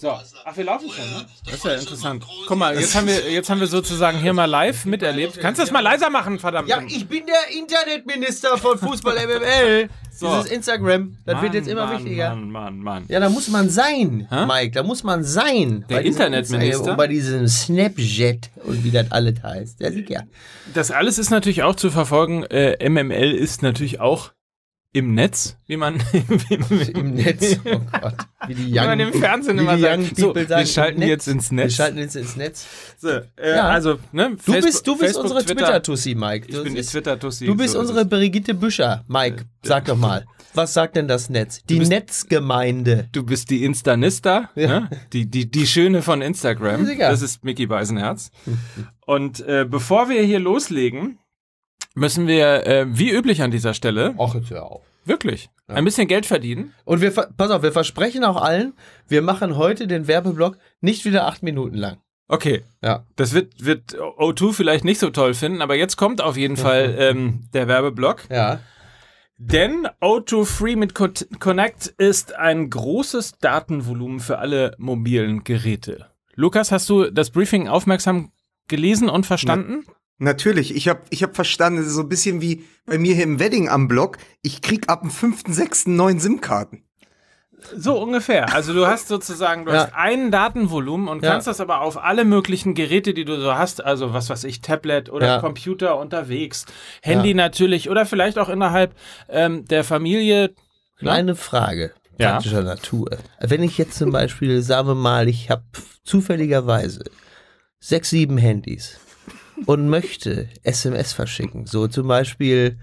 So, ach, wir laufen schon, ne? Das ist ja interessant. Guck mal, jetzt haben wir, jetzt haben wir sozusagen hier mal live miterlebt. Kannst du das mal leiser machen, verdammt? Ja, ich bin der Internetminister von Fußball MML. So. Dieses Instagram, das wird jetzt immer Mann, wichtiger. Mann, Mann, Mann. Ja, da muss man sein, Hä? Mike. Da muss man sein. Der Internetminister? Und bei diesem Snapchat und wie das alles heißt. Ja, sicher. Das alles ist natürlich auch zu verfolgen. Äh, MML ist natürlich auch im Netz, wie man, Im Netz. Oh Gott. Wie die wie man im Fernsehen immer sagt. young So, people wir sagen, schalten jetzt ins Wir Netz. schalten jetzt ins Netz. So, äh, Ja. Also, ne? Du Facebook- bist, du bist Facebook, unsere Twitter. Twitter-Tussi, Mike. Ich Du bin die Twitter-Tussi. Du bist so unsere. Brigitte Büscher. Mike, sag doch mal. Was sagt denn das Netz? Die bist- Netzgemeinde. Du bist die Instanista, ne? die, die, die Schöne von Instagram. Ja. Das ist Mickey Beisenherz. Und äh, bevor wir hier loslegen, müssen wir, äh, wie üblich an dieser Stelle, Och, jetzt hör auf. wirklich, ein bisschen Geld verdienen. Und wir, pass auf, wir versprechen auch allen, wir machen heute den Werbeblock nicht wieder acht Minuten lang. Okay, Ja. das wird, wird O2 vielleicht nicht so toll finden, aber jetzt kommt auf jeden Fall ähm, der Werbeblock. Ja. Denn O2 Free mit Co Connect ist ein großes Datenvolumen für alle mobilen Geräte. Lukas, hast du das Briefing aufmerksam gelesen und verstanden? Natürlich, ich habe ich hab verstanden, es ist so ein bisschen wie bei mir hier im Wedding am Block. Ich krieg ab dem 5.6. neun SIM-Karten. So ungefähr. Also du hast sozusagen, du Ja. hast ein Datenvolumen und Ja. kannst das aber auf alle möglichen Geräte, die du so hast, also was weiß ich, Tablet oder Ja. Computer unterwegs, Handy natürlich oder vielleicht auch innerhalb ähm, der Familie. Eine Frage Ja. praktischer Natur. Wenn ich jetzt zum Beispiel, sagen wir mal, ich habe zufälligerweise sechs, sieben Handys und möchte SMS verschicken, so zum Beispiel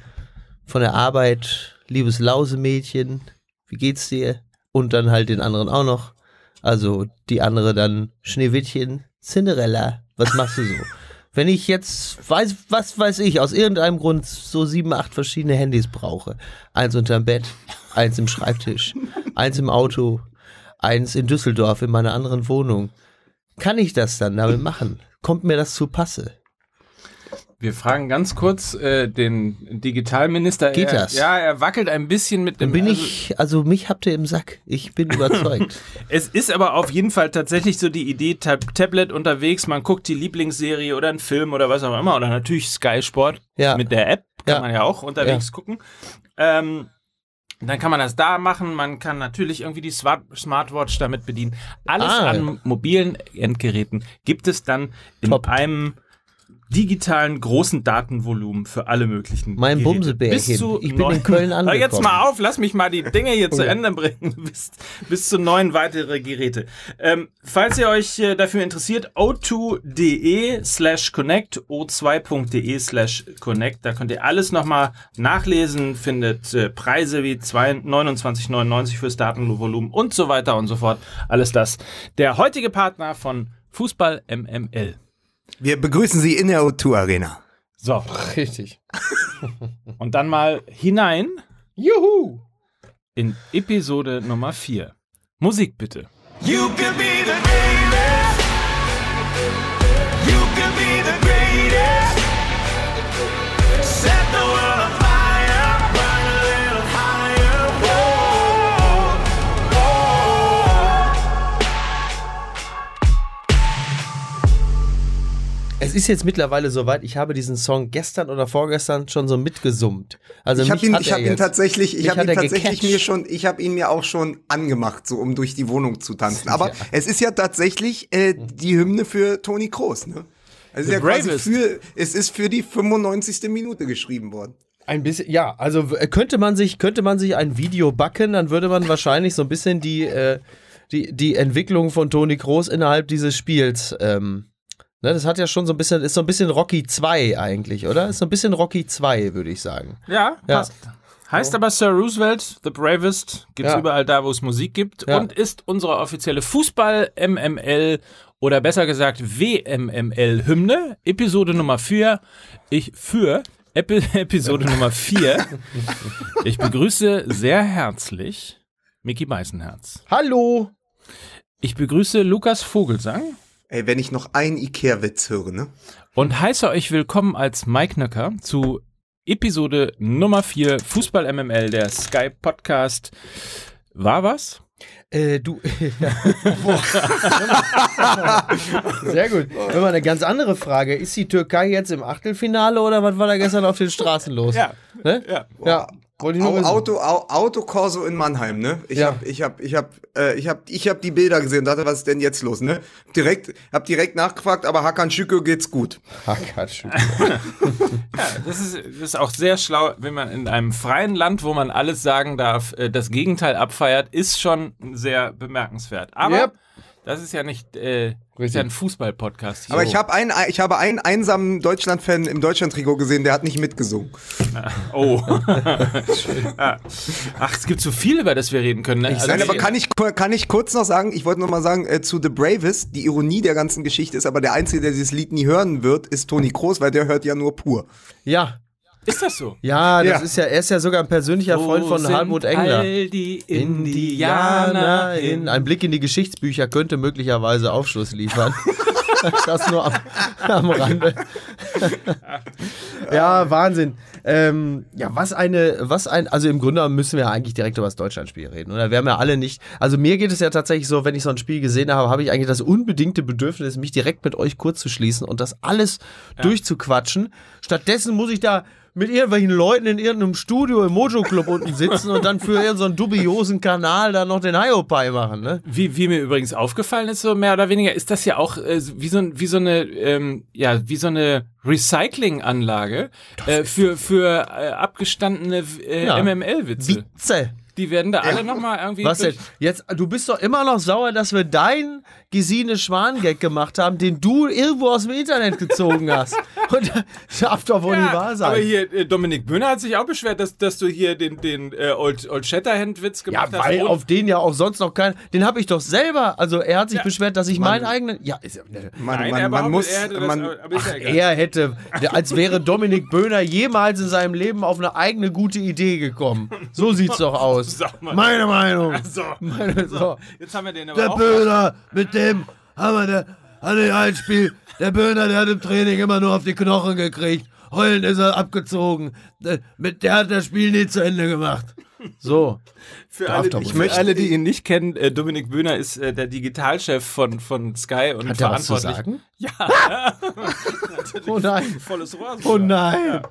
von der Arbeit, liebes Lausemädchen, wie geht's dir? Und dann halt den anderen auch noch. Also die andere dann Schneewittchen, Cinderella, was machst du so? Wenn ich jetzt, weiß, was weiß ich, aus irgendeinem Grund so sieben, acht verschiedene Handys brauche. Eins unterm Bett, eins im Schreibtisch, eins im Auto, eins in Düsseldorf in meiner anderen Wohnung. Kann ich das dann damit machen? Kommt mir das zu Passe? Wir fragen ganz kurz äh, den Digitalminister. Geht er, das? Ja, er wackelt ein bisschen mit dem. Bin also, ich, also mich habt ihr im Sack. Ich bin überzeugt. Es ist aber auf jeden Fall tatsächlich so die Idee, Tab Tablet unterwegs, man guckt die Lieblingsserie oder einen Film oder was auch immer oder natürlich Sky Sport Ja. mit der App kann Ja. man ja auch unterwegs gucken. Ähm, dann kann man das da machen, man kann natürlich irgendwie die Smart Smartwatch damit bedienen. Alles Ah. an mobilen Endgeräten gibt es dann in Top. einem digitalen großen Datenvolumen für alle möglichen Mein Geräte. Bumsebärchen. Bis Ich bin in Köln Hör jetzt angekommen. mal auf, lass mich mal die Dinge hier zu. Ende bringen. Bis, bis zu neun weitere Geräte. Ähm, falls ihr euch äh, dafür interessiert, o2.de slash connect, o2.de slash connect, da könnt ihr alles nochmal nachlesen, findet äh, Preise wie 2 29,99 fürs Datenvolumen und so weiter und so fort. Alles das. Der heutige Partner von Fußball MML. Wir begrüßen Sie in der O2 Arena. So, Richtig. und dann mal hinein Juhu! in Episode Nummer 4. Musik bitte. You could be the greatest. Es ist jetzt mittlerweile soweit, ich habe diesen Song gestern oder vorgestern schon so mitgesummt. Also Ich habe ihn, ich hab ihn tatsächlich, ich habe ihn tatsächlich mir schon, ich habe ihn mir auch schon angemacht, so um durch die Wohnung zu tanzen. Aber Ja. es ist ja tatsächlich äh, die Hymne für Toni Kroos, ne? Es ist ja quasi für, es ist für die 95. Minute geschrieben worden. Ein bisschen, ja, also könnte man sich, könnte man sich ein Video backen, dann würde man wahrscheinlich so ein bisschen die, äh, die, die Entwicklung von Toni Kroos innerhalb dieses Spiels, ähm, ne, das hat ja schon so ein bisschen, ist so ein bisschen Rocky 2 eigentlich, oder? Ist so ein bisschen Rocky 2, würde ich sagen. Ja, Ja. passt. Heißt aber Sir Roosevelt, The Bravest, gibt's Ja. überall da, wo es Musik gibt Ja. und ist unsere offizielle Fußball-MML oder besser gesagt WMML-Hymne, Episode Nummer 4. Ich für Epi Episode Nummer 4. Ich begrüße sehr herzlich Mickey Meißenherz. Hallo! Ich begrüße Lukas Vogelsang Ey, wenn ich noch einen Ikea-Witz höre, ne? und heiße euch willkommen als Mike Nöcker zu Episode Nummer 4 Fußball MML, der Sky Podcast. War was? Äh, du. Sehr gut. Wenn mal eine ganz andere Frage. Ist die Türkei jetzt im Achtelfinale oder was war da gestern auf den Straßen los? Ja. Ne? Ja. Ja. Auto, Au- Autokorso in Mannheim, ne? Ich Ja. hab, ich hab, ich hab, äh, ich hab, ich hab die Bilder gesehen und dachte, was ist denn jetzt los, ne? Direkt, hab direkt nachgefragt, aber Hakan Şükür geht's gut. Hakatsch. Ja, das ist, das ist auch sehr schlau, wenn man in einem freien Land, wo man alles sagen darf, äh, das Gegenteil abfeiert, ist schon sehr bemerkenswert. Aber Yep. Das ist ja nicht, äh, ist ja ein Fußball-Podcast hier. Aber ich habe einen, ich habe einen einsamen Deutschland-Fan im Deutschland-Trikot gesehen, der hat nicht mitgesungen. Oh. ja. Ach, es gibt so viel, über das wir reden können. Ne? Also Nein, aber kann ich, kann ich kurz noch sagen, ich wollte noch mal sagen, äh, zu The Bravest, die Ironie der ganzen Geschichte ist aber der Einzige, der dieses Lied nie hören wird, ist Toni Kroos, weil der hört ja nur pur. Ja. Ist das so? Ja, das Ja. ist ja, er ist ja sogar ein persönlicher Freund Wo von sind Hartmut Engler. All die Indianer in ein Blick in die Geschichtsbücher könnte möglicherweise Aufschluss liefern. das nur am, am Rande. ja, Wahnsinn. Ähm, ja, was eine, was ein, also im Grunde müssen wir ja eigentlich direkt über das Deutschlandspiel reden, oder? Wir haben ja alle nicht, also mir geht es ja tatsächlich so, wenn ich so ein Spiel gesehen habe, habe ich eigentlich das unbedingte Bedürfnis, mich direkt mit euch kurz zu schließen und das alles durchzuquatschen. Stattdessen muss ich da mit irgendwelchen Leuten in irgendeinem Studio im Mojo Club unten sitzen und dann für irgendeinen so dubiosen Kanal da noch den Hiopai machen, ne? Wie, wie mir übrigens aufgefallen ist, so mehr oder weniger, ist das ja auch äh, wie, so, ein- wie so eine, ähm, ja, wie so eine Recyclinganlage äh, für, für äh, abgestandene äh, Ja. MML-Witze. Witze. Die werden da alle nochmal irgendwie. Was denn? Jetzt, du bist doch immer noch sauer, dass wir deinen Gesine Schwan-Gag gemacht haben, den du irgendwo aus dem Internet gezogen hast. Und das darf doch wohl nicht wahr Ja, sein. aber hier, äh, Dominik Böhner hat sich auch beschwert, dass, dass du hier den, den äh, Old, Old Shatterhand-Witz ja, gemacht hast. weil Und- auf den ja auch sonst noch kein. Den habe ich doch selber. Also er hat sich Ja. beschwert, dass ich meinen eigenen. Ja, ist, ja- ne, Man, Nein, man, man muss, er hätte das, man, ja egal. er hätte, als wäre Dominik Böhner jemals in seinem Leben auf eine eigene gute Idee gekommen. So sieht's doch aus. Sag mal. Meine Meinung. So, Meine, so. jetzt haben wir den aber Der auch. Böhner, mit dem haben wir der, hatte ein Spiel. Der Böhner, der hat im Training immer nur auf die Knochen gekriegt. Heulen ist er abgezogen. Der, mit der hat das Spiel nie zu Ende gemacht. So. Für alle, für nicht. alle, die ihn nicht kennen, äh, Dominik Böhner ist äh, der Digitalchef von, von Sky und Hat er was zu verantwortlich. sagen? Ja, Oh nein. volles Rohr. Oh nein.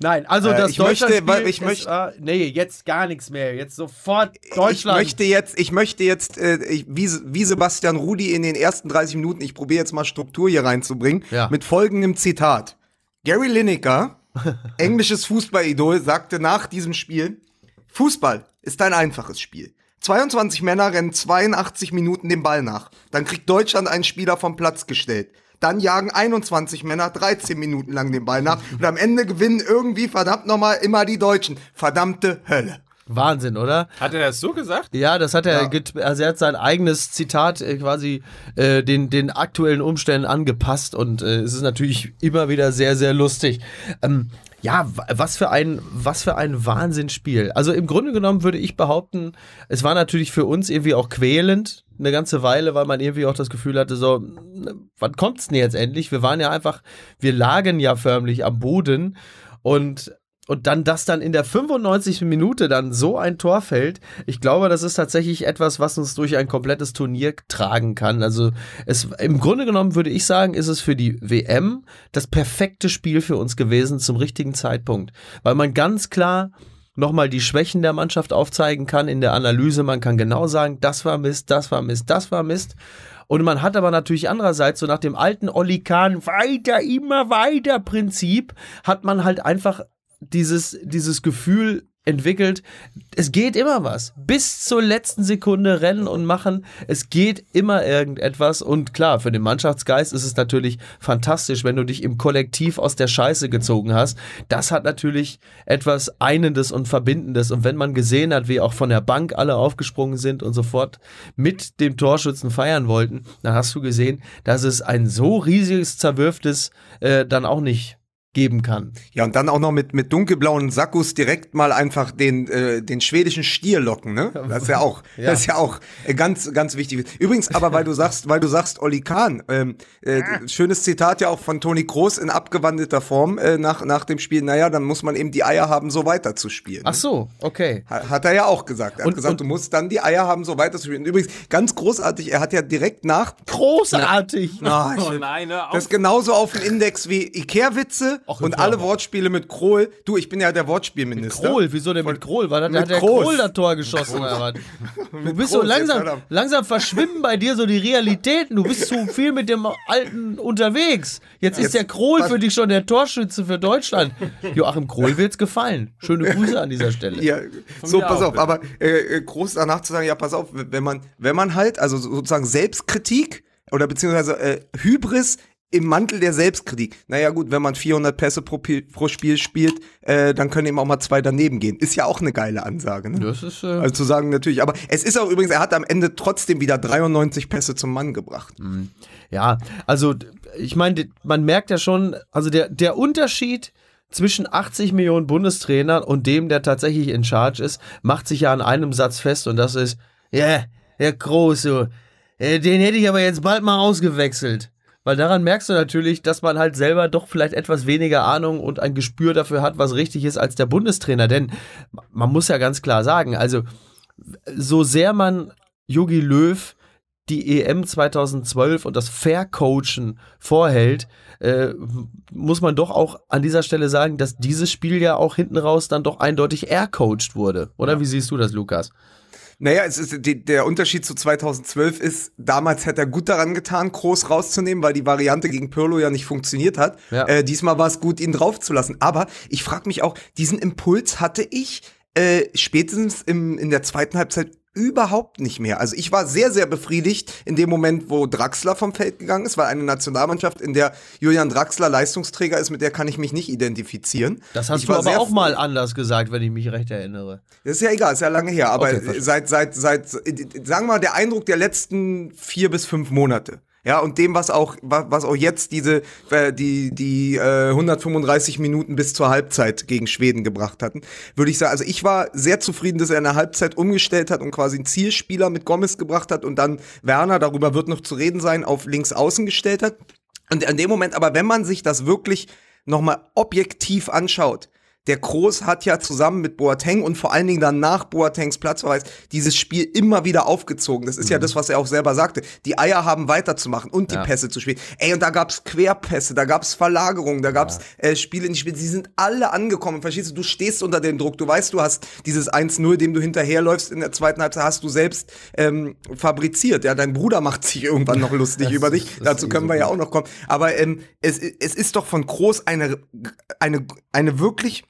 Nein, also Äh, das ich möchte- Deutschlandspiel weil ich ist, möchte- äh, nee, jetzt gar nichts mehr. Jetzt sofort Deutschland. Ich möchte jetzt, ich möchte jetzt, äh, ich, wie, wie Sebastian Rudi in den ersten 30 Minuten, ich probiere jetzt mal Struktur hier reinzubringen, Ja. mit folgendem Zitat. Gary Lineker, englisches Fußballidol, sagte nach diesem Spiel, Fußball ist ein einfaches Spiel. 22 Männer rennen 82 Minuten den Ball nach. Dann kriegt Deutschland einen Spieler vom Platz gestellt. Dann jagen 21 Männer 13 Minuten lang den Ball nach. Und am Ende gewinnen irgendwie verdammt nochmal immer die Deutschen. Verdammte Hölle. Wahnsinn, oder? Hat er das so gesagt? Ja, das hat er, Ja. also er hat sein eigenes Zitat äh, quasi äh, den, den aktuellen Umständen angepasst und äh, es ist natürlich immer wieder sehr, sehr lustig. Ähm, ja, wa- was für ein, was für ein Wahnsinnsspiel. Also im Grunde genommen würde ich behaupten, es war natürlich für uns irgendwie auch quälend, eine ganze Weile, weil man irgendwie auch das Gefühl hatte, so, ne, wann kommt's denn jetzt endlich? Wir waren ja einfach, wir lagen ja förmlich am Boden und und dann, dass dann in der 95. Minute dann so ein Tor fällt, ich glaube, das ist tatsächlich etwas, was uns durch ein komplettes Turnier tragen kann. Also es, im Grunde genommen würde ich sagen, ist es für die WM das perfekte Spiel für uns gewesen zum richtigen Zeitpunkt. Weil man ganz klar nochmal die Schwächen der Mannschaft aufzeigen kann in der Analyse. Man kann genau sagen, das war Mist, das war Mist, das war Mist. Und man hat aber natürlich andererseits so nach dem alten Olli Kahn weiter, immer weiter Prinzip, hat man halt einfach dieses, dieses Gefühl entwickelt, es geht immer was. Bis zur letzten Sekunde rennen und machen. Es geht immer irgendetwas. Und klar, für den Mannschaftsgeist ist es natürlich fantastisch, wenn du dich im Kollektiv aus der Scheiße gezogen hast. Das hat natürlich etwas Einendes und Verbindendes. Und wenn man gesehen hat, wie auch von der Bank alle aufgesprungen sind und sofort mit dem Torschützen feiern wollten, dann hast du gesehen, dass es ein so riesiges Zerwürftes äh, dann auch nicht geben kann. Ja, und dann auch noch mit, mit dunkelblauen Sakkus direkt mal einfach den, äh, den schwedischen Stier locken, ne? Das ist ja auch, Ja. das ist ja auch äh, ganz, ganz wichtig. Übrigens, aber weil du sagst, weil du sagst, Olli Kahn, ähm, äh, schönes Zitat ja auch von Toni Kroos in abgewandelter Form äh, nach, nach dem Spiel, naja, dann muss man eben die Eier haben, so weiter zu spielen. Ach so, okay. Ha- Hat er ja auch gesagt. Er Und- hat gesagt, und- du musst dann die Eier haben, so weiter zu spielen. Übrigens, ganz großartig, er hat ja direkt nach. Großartig. Ah, Oh nein, auf. das ist genauso auf dem Index wie Ikea-Witze Ach, und alle. Wortspiele mit Krohl. Du, ich bin ja der Wortspielminister. Kohl, wieso denn mit? War das, Mit hat der Kroos. Kohl das Tor geschossen? Du bist so Kroos, jetzt langsam, langsam verschwimmen bei dir so die Realitäten. Du bist zu viel mit dem Alten unterwegs. Jetzt ist Jetzt- der was- für dich schon der Torschütze für Deutschland. Joachim Kohl wird's gefallen. Schöne Grüße an dieser Stelle. Ja, so, pass auf, aber äh, äh, groß danach zu sagen, ja, pass auf, wenn man, wenn man halt, also sozusagen Selbstkritik oder beziehungsweise äh, Hybris im Mantel der Selbstkritik. Naja gut, wenn man 400 Pässe pro, pro Spiel spielt, äh, dann können eben auch mal zwei daneben gehen. Ist ja auch eine geile Ansage. Ne? Das ist, äh, Also zu sagen natürlich, aber es ist auch übrigens, er hat am Ende trotzdem wieder 93 Pässe zum Mann gebracht. Ja, also ich meine, man merkt ja schon, also der, der Unterschied zwischen 80 Millionen Bundestrainern und dem, der tatsächlich in Charge ist, macht sich ja an einem Satz fest und das ist, ja, der Große, äh, den hätte ich aber jetzt bald mal ausgewechselt. Weil daran merkst du natürlich, dass man halt selber doch vielleicht etwas weniger Ahnung und ein Gespür dafür hat, was richtig ist, als der Bundestrainer. Denn man muss ja ganz klar sagen, also so sehr man Jogi Löw die EM 2012 und das Fair-Coachen vorhält, äh, muss man doch auch an dieser Stelle sagen, dass dieses Spiel ja auch hinten raus dann doch eindeutig air-coached wurde. Oder wie siehst du das, Lukas? Naja, es ist, die, der Unterschied zu 2012 ist, damals hätte er gut daran getan, Groß rauszunehmen, weil die Variante gegen Pirlo ja nicht funktioniert hat. Ja. Äh, diesmal war es gut, ihn draufzulassen. Aber ich frage mich auch, diesen Impuls hatte ich äh, spätestens im, in der zweiten Halbzeit überhaupt nicht mehr. Also ich war sehr, sehr befriedigt in dem Moment, wo Draxler vom Feld gegangen ist, weil eine Nationalmannschaft, in der Julian Draxler Leistungsträger ist, mit der kann ich mich nicht identifizieren. Das hast ich du aber auch mal anders gesagt, wenn ich mich recht erinnere. das ist ja egal, ist ja lange her. Aber Okay, seit, seit, seit, sagen wir mal, der Eindruck der letzten vier bis fünf Monate. Ja, und dem, was auch, wa- was auch jetzt diese, äh, die, die äh, 135 Minuten bis zur Halbzeit gegen Schweden gebracht hatten, würde ich sagen, also ich war sehr zufrieden, dass er in der Halbzeit umgestellt hat und quasi einen Zielspieler mit Gomez gebracht hat und dann Werner, darüber wird noch zu reden sein, auf links außen gestellt hat. Und an dem Moment, aber wenn man sich das wirklich nochmal objektiv anschaut, der Kroos hat ja zusammen mit Boateng und vor allen Dingen dann nach Boatengs Platzverweis dieses Spiel immer wieder aufgezogen. Das ist ja das, was er auch selber sagte. Die Eier haben weiterzumachen und die Ja. Pässe zu spielen. Ey, und da gab's Querpässe, da gab's Verlagerungen, da gab's äh, Spiele in die Spiele. Sie sind alle angekommen. Verstehst du? Du stehst unter dem Druck. Du weißt, du hast dieses 1-0, dem du hinterherläufst in der zweiten Halbzeit, hast du selbst ähm, fabriziert. Ja, dein Bruder macht sich irgendwann noch lustig über dich. Dazu ist können wir ja auch noch kommen. Aber ähm, es, es ist doch von Groß eine, eine, eine wirklich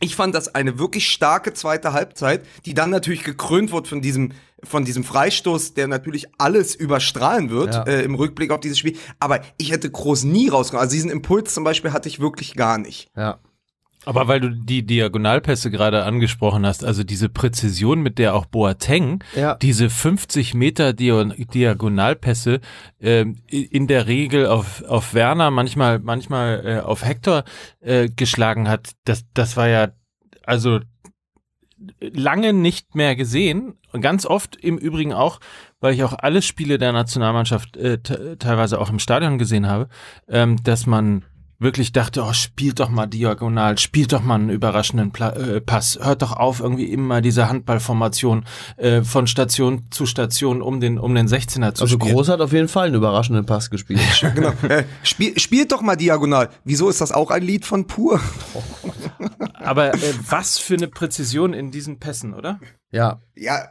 ich fand das eine wirklich starke zweite Halbzeit, die dann natürlich gekrönt wird von diesem, von diesem Freistoß, der natürlich alles überstrahlen wird Ja. äh, im Rückblick auf dieses Spiel. Aber ich hätte Groß nie rausgekommen. Also diesen Impuls zum Beispiel hatte ich wirklich gar nicht. Ja. Aber weil du die Diagonalpässe gerade angesprochen hast, also diese Präzision, mit der auch Boateng Ja. diese 50 Meter Diagonalpässe i- in der Regel auf, auf Werner, manchmal, manchmal äh, auf Hector äh, geschlagen hat, das, das war ja also lange nicht mehr gesehen. Ganz oft im Übrigen auch, weil ich auch alle Spiele der Nationalmannschaft äh, te- teilweise auch im Stadion gesehen habe, ähm, dass man wirklich dachte, oh, spielt doch mal diagonal, spielt doch mal einen überraschenden Pla äh, Pass, hört doch auf, irgendwie immer diese Handballformation äh, von Station zu Station um den, um den 16er zu Also spielen. Groß hat auf jeden Fall einen überraschenden Pass gespielt. Genau. äh, spiel, spielt doch mal diagonal. Wieso ist das auch ein Lied von Pur? Aber äh, was für eine Präzision in diesen Pässen, oder? ja. Ja.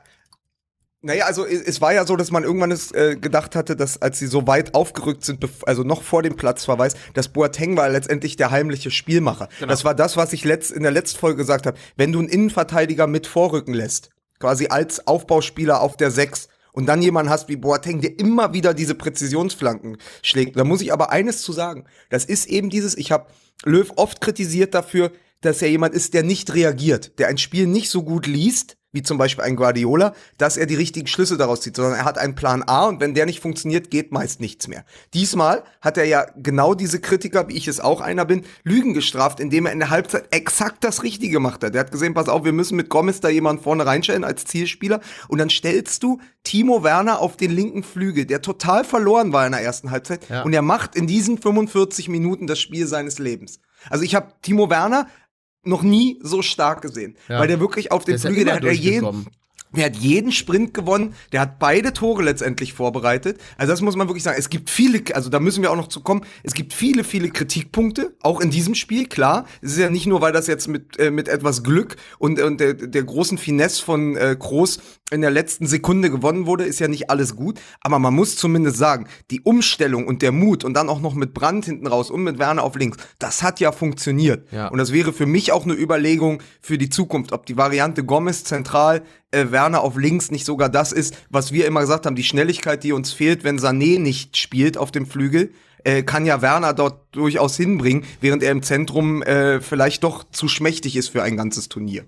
Naja, also es war ja so, dass man irgendwann es, äh, gedacht hatte, dass als sie so weit aufgerückt sind, also noch vor dem Platzverweis, dass Boateng war letztendlich der heimliche Spielmacher. Das war das, was ich letzt, in der letzten Folge gesagt habe. Wenn du einen Innenverteidiger mit vorrücken lässt, quasi als Aufbauspieler auf der Sechs und dann jemanden hast wie Boateng, der immer wieder diese Präzisionsflanken schlägt. Da muss ich aber eines zu sagen. Das ist eben dieses, ich habe Löw oft kritisiert dafür, dass er jemand ist, der nicht reagiert, der ein Spiel nicht so gut liest, wie zum Beispiel ein Guardiola, dass er die richtigen Schlüsse daraus zieht, sondern er hat einen Plan A und wenn der nicht funktioniert, geht meist nichts mehr. Diesmal hat er ja genau diese Kritiker, wie ich es auch einer bin, Lügen gestraft, indem er in der Halbzeit exakt das Richtige gemacht hat. Er hat gesehen, pass auf, wir müssen mit Gomez da jemanden vorne reinstellen als Zielspieler und dann stellst du Timo Werner auf den linken Flügel, der total verloren war in der ersten Halbzeit Ja. und er macht in diesen 45 Minuten das Spiel seines Lebens. Also ich habe Timo Werner noch nie so stark gesehen, Ja. weil der wirklich auf den Flügel, der hat ja jeden. Der hat jeden Sprint gewonnen, der hat beide Tore letztendlich vorbereitet. Also das muss man wirklich sagen. Es gibt viele, also da müssen wir auch noch zu kommen, es gibt viele, viele Kritikpunkte, auch in diesem Spiel, klar. Es ist ja nicht nur, weil das jetzt mit, äh, mit etwas Glück und, und der, der großen Finesse von äh, Groß in der letzten Sekunde gewonnen wurde, ist ja nicht alles gut. Aber man muss zumindest sagen, die Umstellung und der Mut und dann auch noch mit Brand hinten raus und mit Werner auf links, das hat ja funktioniert. Ja. Und das wäre für mich auch eine Überlegung für die Zukunft, ob die Variante Gomez zentral, äh, Werner auf links nicht sogar das ist, was wir immer gesagt haben, die Schnelligkeit, die uns fehlt, wenn Sané nicht spielt auf dem Flügel. Äh, kann ja Werner dort durchaus hinbringen, während er im Zentrum äh, vielleicht doch zu schmächtig ist für ein ganzes Turnier.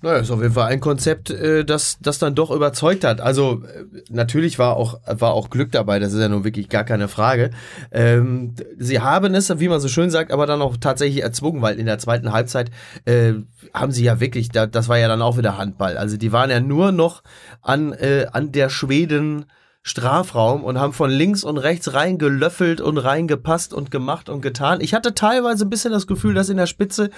Naja, ist auf jeden Fall ein Konzept, äh, das, das dann doch überzeugt hat. Also äh, natürlich war auch, war auch Glück dabei, das ist ja nun wirklich gar keine Frage. Ähm, sie haben es, wie man so schön sagt, aber dann auch tatsächlich erzwungen, weil in der zweiten Halbzeit äh, haben sie ja wirklich, da, das war ja dann auch wieder Handball. Also die waren ja nur noch an, äh, an der Schweden. Strafraum und haben von links und rechts reingelöffelt und reingepasst und gemacht und getan. Ich hatte teilweise ein bisschen das Gefühl, dass in der Spitze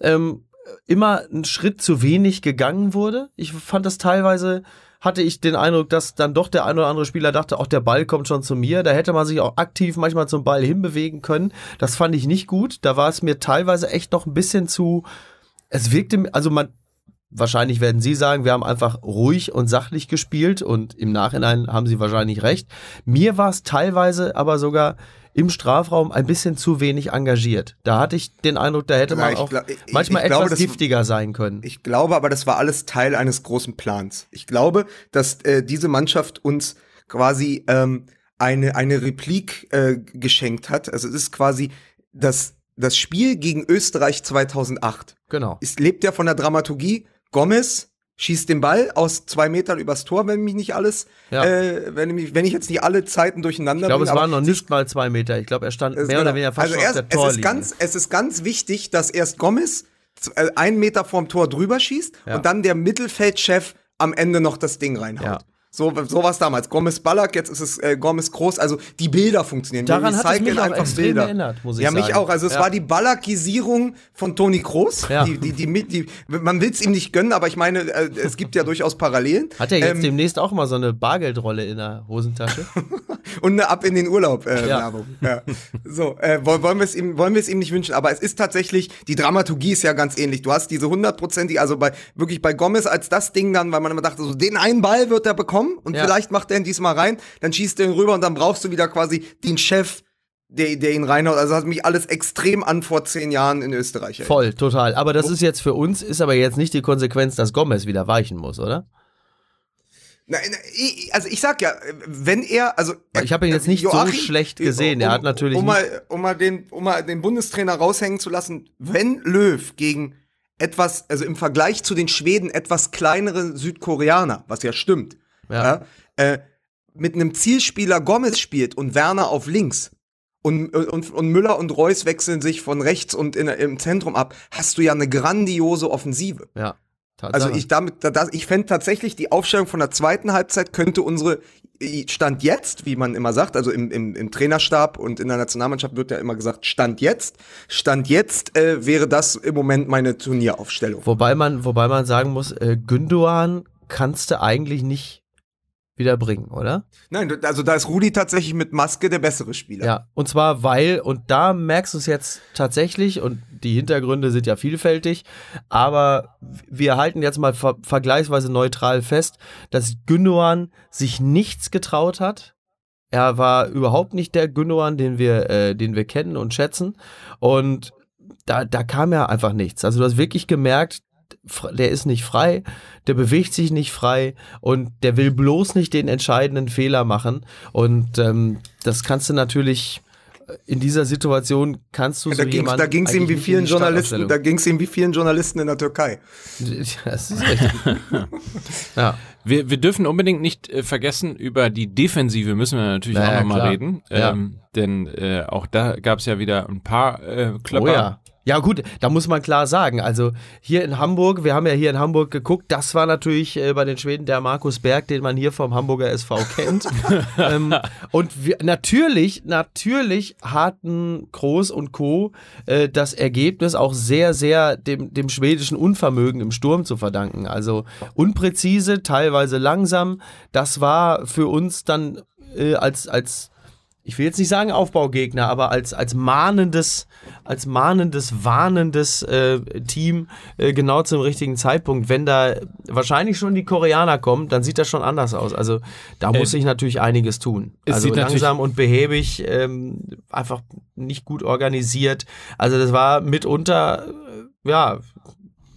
ähm, immer ein Schritt zu wenig gegangen wurde. Ich fand das teilweise, hatte ich den Eindruck, dass dann doch der ein oder andere Spieler dachte, auch der Ball kommt schon zu mir. Da hätte man sich auch aktiv manchmal zum Ball hinbewegen können. Das fand ich nicht gut. Da war es mir teilweise echt noch ein bisschen zu, es wirkte, also man, wahrscheinlich werden Sie sagen, wir haben einfach ruhig und sachlich gespielt und im Nachhinein haben Sie wahrscheinlich recht. Mir war es teilweise aber sogar im Strafraum ein bisschen zu wenig engagiert. Da hatte ich den Eindruck, da hätte Ja, man auch glaub- ich- manchmal ich glaube, etwas das- giftiger sein können. Ich glaube aber, das war alles Teil eines großen Plans. Ich glaube, dass äh, diese Mannschaft uns quasi ähm, eine, eine Replik äh, geschenkt hat. Also es ist quasi das, das Spiel gegen Österreich 2008. genau. Es lebt ja von der Dramaturgie. Gomez schießt den Ball aus zwei Metern übers Tor, wenn mich nicht alles, Ja. äh, wenn, mich, wenn ich jetzt nicht alle Zeiten durcheinander Ich glaube, es waren noch nicht mal zwei Meter. Ich glaube, er stand es- mehr oder genau. weniger fast also erst, auf der es ist Torlinie. ganz, es ist ganz wichtig, dass erst Gomez äh, einen Meter vorm Tor drüber schießt Ja. und dann der Mittelfeldchef am Ende noch das Ding reinhaut. Ja. So, so war es damals. Gomez Ballack, jetzt ist es äh, Gomez Groß. Also die Bilder funktionieren. Daran hat es mich auch einfach extrem erinnert, muss ich ja, mich sagen. auch. Also es Ja. war die Ballackisierung von Toni Kroos. Ja. Die, die, die, die, man will es ihm nicht gönnen, aber ich meine, äh, es gibt ja durchaus Parallelen. Hat er jetzt Ähm, demnächst auch mal so eine Bargeldrolle in der Hosentasche? und eine Ab in den Urlaub äh, Ja. Werbung. Ja. So, äh, wollen, wollen wir es ihm wollen wir es ihm nicht wünschen, aber es ist tatsächlich die Dramaturgie ist ja ganz ähnlich. Du hast diese hundertprozentige, also bei wirklich bei Gomez als das Ding dann, weil man immer dachte, so den einen Ball wird er bekommen und Ja. vielleicht macht er ihn diesmal rein, dann schießt er ihn rüber und dann brauchst du wieder quasi den Chef, der, der ihn reinhaut. Also hat mich alles extrem an vor zehn Jahren in Österreich. erinnert. Voll, total. Aber das ist jetzt für uns, ist aber jetzt nicht die Konsequenz, dass Gomez wieder weichen muss, oder? Nein, also ich sag ja, wenn er, also Ich habe ihn jetzt nicht so schlecht gesehen. Er hat natürlich um, mal, um mal den, um mal den Bundestrainer raushängen zu lassen, wenn Löw gegen etwas, also im Vergleich zu den Schweden etwas kleinere Südkoreaner, was ja stimmt, Ja. äh, mit einem Zielspieler Gomez spielt und Werner auf links und, und, und Müller und Reus wechseln sich von rechts und in, im Zentrum ab, hast du ja eine grandiose Offensive. Ja. Tatsache. Also ich damit, da, da- ich fände tatsächlich die Aufstellung von der zweiten Halbzeit könnte unsere Stand jetzt, wie man immer sagt, also im, im, im Trainerstab und in der Nationalmannschaft wird ja immer gesagt Stand jetzt. Stand jetzt äh, wäre das im Moment meine Turnieraufstellung. Wobei man, wobei man sagen muss, äh, Gündogan kannst du eigentlich nicht wieder bringen, oder? Nein, also da ist Rudi tatsächlich mit Maske der bessere Spieler. Ja, und zwar weil, und da merkst du es jetzt tatsächlich, und die Hintergründe sind ja vielfältig, aber wir halten jetzt mal ver vergleichsweise neutral fest, dass Gündogan sich nichts getraut hat. Er war überhaupt nicht der Gündogan, den wir, äh, den wir kennen und schätzen. Und da, da kam ja einfach nichts. Also du hast wirklich gemerkt, der ist nicht frei, der bewegt sich nicht frei und der will bloß nicht den entscheidenden Fehler machen. Und ähm, das kannst du natürlich in dieser Situation kannst du so Da ging jemanden da ging's ihm eigentlich wie vielen Journalisten, da ging's ihm wie vielen Journalisten in der Türkei. Das ist richtig. ja. Wir, wir dürfen unbedingt nicht äh, vergessen, über die Defensive müssen wir natürlich Naja, auch nochmal reden. Ja. Ähm, denn äh, auch da gab es ja wieder ein paar äh, Klopper. Oh ja. Ja gut, da muss man klar sagen, also hier in Hamburg, wir haben ja hier in Hamburg geguckt, das war natürlich äh, bei den Schweden der Markus Berg, den man hier vom Hamburger SV kennt. ähm, und wir, natürlich, natürlich hatten Groß und Co. Äh, das Ergebnis auch sehr, sehr dem, dem schwedischen Unvermögen im Sturm zu verdanken. Also unpräzise, teilweise langsam. Das war für uns dann äh, als, als ich will jetzt nicht sagen Aufbaugegner, aber als, als mahnendes, als mahnendes, warnendes äh, Team äh, genau zum richtigen Zeitpunkt. Wenn da wahrscheinlich schon die Koreaner kommen, dann sieht das schon anders aus. Also da muss sich natürlich einiges tun. Also langsam und behäbig, ähm, einfach nicht gut organisiert. Also das war mitunter, äh, ja,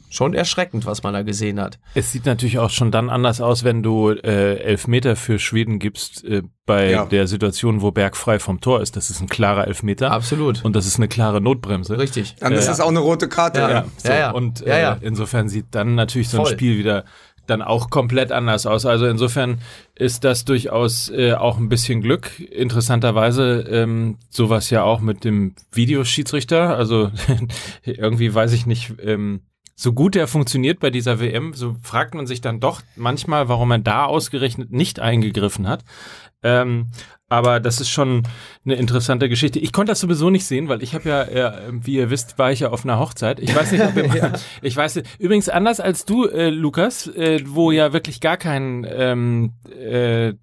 schon erschreckend, was man da gesehen hat. Es sieht natürlich auch schon dann anders aus, wenn du äh, Elfmeter für Schweden gibst äh, bei Ja. der Situation, wo Berg frei vom Tor ist. Das ist ein klarer Elfmeter. Absolut. Und das ist eine klare Notbremse. Richtig. Dann ist Ja. es auch eine rote Karte. Ja. Ja. So, Ja, ja. Und Ja, äh, ja. insofern sieht dann natürlich so ein Voll. Spiel wieder dann auch komplett anders aus. Also insofern ist das durchaus äh, auch ein bisschen Glück. Interessanterweise ähm, sowas ja auch mit dem Videoschiedsrichter. Also irgendwie weiß ich nicht, ähm, so gut er funktioniert bei dieser WM, so fragt man sich dann doch manchmal, warum er da ausgerechnet nicht eingegriffen hat. Ähm, aber das ist schon eine interessante Geschichte. Ich konnte das sowieso nicht sehen, weil ich habe ja, äh, wie ihr wisst, war ich ja auf einer Hochzeit. Ich weiß nicht, ob ihr, ich weiß nicht. Übrigens anders als du, äh, Lukas, äh, wo ja wirklich gar kein, ähm, äh,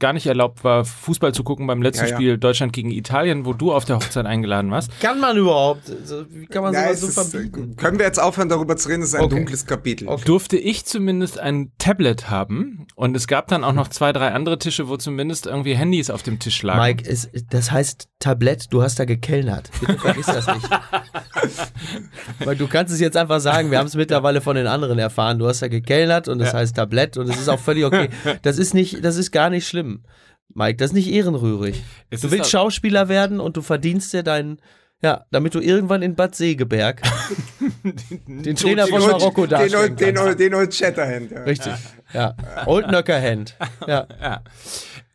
gar nicht erlaubt war, Fußball zu gucken beim letzten Ja, ja. Spiel Deutschland gegen Italien, wo du auf der Hochzeit eingeladen warst. Kann man überhaupt? Also, wie kann man Ja, sowas so ist, verbieten? können wir jetzt aufhören, darüber zu reden? Das ist ein Okay. dunkles Kapitel. durfte ich zumindest ein Tablet haben und es gab dann auch noch zwei, drei andere Tische, wo zumindest irgendwie Handys auf dem Tisch lagen. Mike, es, das heißt Tablett, du hast da gekellnert. Bitte vergiss das nicht. Weil du kannst es jetzt einfach sagen, wir haben es mittlerweile von den anderen erfahren, du hast da gekellnert und das Ja. heißt Tablett und es ist auch völlig okay. Das ist nicht, das ist gar nicht schlimm. Mike, das ist nicht ehrenrührig. Es du ist willst Schauspieler werden und du verdienst dir deinen, ja, damit du irgendwann in Bad Segeberg den Trainer von Den Marokko den, darstellen den, kannst. Old- den Old Shatterhand. Ja. Richtig, ja. Old Nöckerhand. Ja. Ja.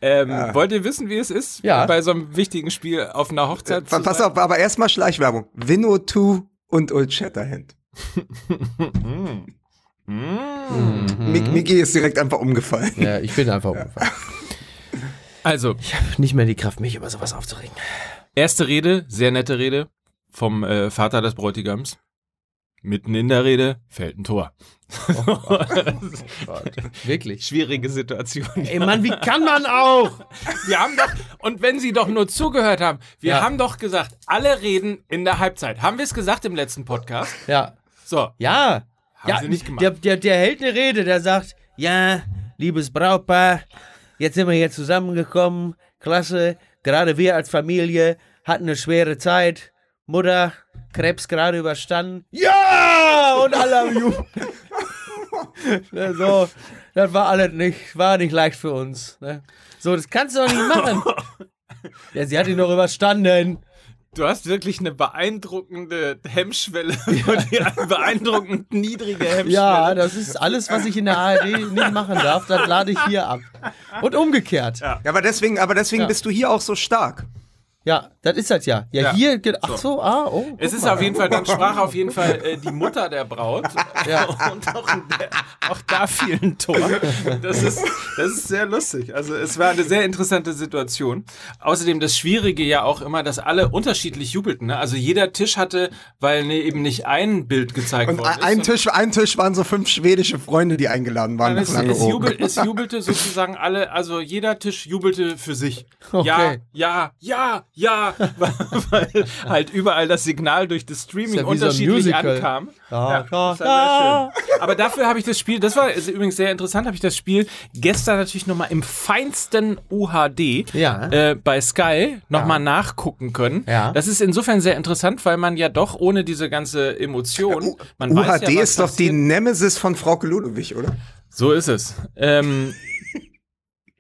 Ähm, Wollt ihr wissen, wie es ist, Ja. bei so einem wichtigen Spiel auf einer Hochzeit zu Pass sein? auf, aber erstmal Schleichwerbung. Winnow 2 und Old Shatterhand. Mik Miki ist direkt einfach umgefallen. ja, ich bin einfach umgefallen. Also, Nicht mehr die Kraft, mich über sowas aufzuregen. erste Rede, sehr nette Rede vom äh, Vater des Bräutigams. Mitten in der Rede fällt ein Tor. Wirklich. Schwierige Situation. Ey Mann, wie kann man auch? Wir haben doch, und wenn Sie doch nur zugehört haben, wir Ja. haben doch gesagt, alle reden in der Halbzeit. Haben wir es gesagt im letzten Podcast? Ja. So, Ja. Haben ja, sie nicht gemacht. Der, der, der hält eine Rede, der sagt, ja, liebes Brautpaar, jetzt sind wir hier zusammengekommen, klasse, gerade wir als Familie hatten eine schwere Zeit, Mutter, Krebs gerade überstanden, ja, und alle am Jubeln. Ja, so, das war alles nicht, war nicht leicht für uns. Ne? So, das kannst du doch nicht machen. Ja, sie hat ihn doch überstanden. du hast wirklich eine beeindruckende Hemmschwelle und eine beeindruckend niedrige Hemmschwelle. Ja, das ist alles, was ich in der ARD nicht machen darf, das lade ich hier ab. Und umgekehrt. Ja, Ja, aber deswegen, aber deswegen Ja. bist du hier auch so stark. Das ist das ja. Ja, Ja. hier, geht- ach so, ah, oh. Es ist mal. auf jeden Fall, dann sprach auf jeden Fall äh, die Mutter der Braut. Ja. Und auch, der, auch da fiel ein Tor. Das ist, das ist sehr lustig. Also es war eine sehr interessante Situation. Außerdem das Schwierige ja auch immer, dass alle unterschiedlich jubelten. Ne? Also jeder Tisch hatte, weil ne, eben nicht ein Bild gezeigt Und worden ein. Tisch, ein Tisch waren so fünf schwedische Freunde, die eingeladen waren. Es, es, jubel, es jubelte sozusagen alle, also jeder Tisch jubelte für sich. Ja, Okay. ja, ja, ja, weil, weil halt überall das Signal durch das Streaming ja so unterschiedlich Musical. ankam. Ja, ja, schön. Aber dafür habe ich das Spiel, das war übrigens sehr interessant, habe ich das Spiel gestern natürlich nochmal im feinsten UHD Ja. äh, bei Sky nochmal nachgucken können. Ja. Das ist insofern sehr interessant, weil man ja doch ohne diese ganze Emotion, man weiß UHD ja, ist doch die passiert. Nemesis von Frau Ludwig, oder? So ist es. Ähm,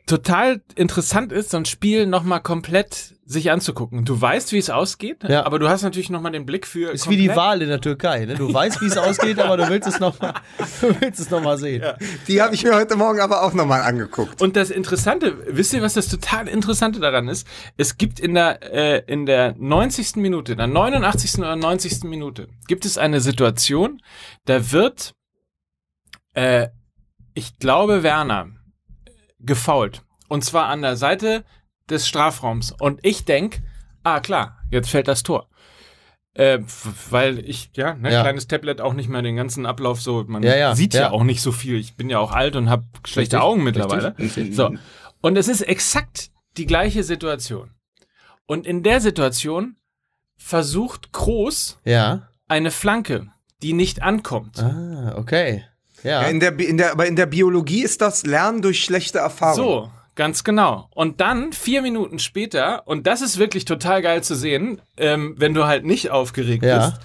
total interessant ist, so ein Spiel nochmal komplett sich anzugucken. Du weißt, wie es ausgeht, Ja. aber du hast natürlich nochmal den Blick für. Ist wie die Wahl in der Türkei. Ne? Du weißt, wie es ausgeht, aber du willst es nochmal noch mal sehen. Die habe ich mir heute Morgen aber auch nochmal angeguckt. Und das Interessante, wisst ihr, was das total Interessante daran ist? Es gibt in der, äh, in der 90. Minute, in der 89. oder 90. Minute, gibt es eine Situation, da wird, äh, ich glaube, Werner gefault. Und zwar an der Seite des Strafraums. Und ich denk, ah klar, jetzt fällt das Tor. Äh, weil ich, ja, ne, Ja. kleines Tablet auch nicht mehr den ganzen Ablauf so, man Ja, ja, sieht ja. auch nicht so viel. Ich bin ja auch alt und habe schlechte Richtig, Augen mittlerweile. richtig. So. Und es ist exakt die gleiche Situation. Und in der Situation versucht Kroos Ja. eine Flanke, die nicht ankommt. Ah, okay. Ja. Ja, in der, in der, aber in der Biologie ist das Lernen durch schlechte Erfahrung. So, ganz genau. Und dann vier Minuten später, und das ist wirklich total geil zu sehen, ähm, wenn du halt nicht aufgeregt Ja. bist,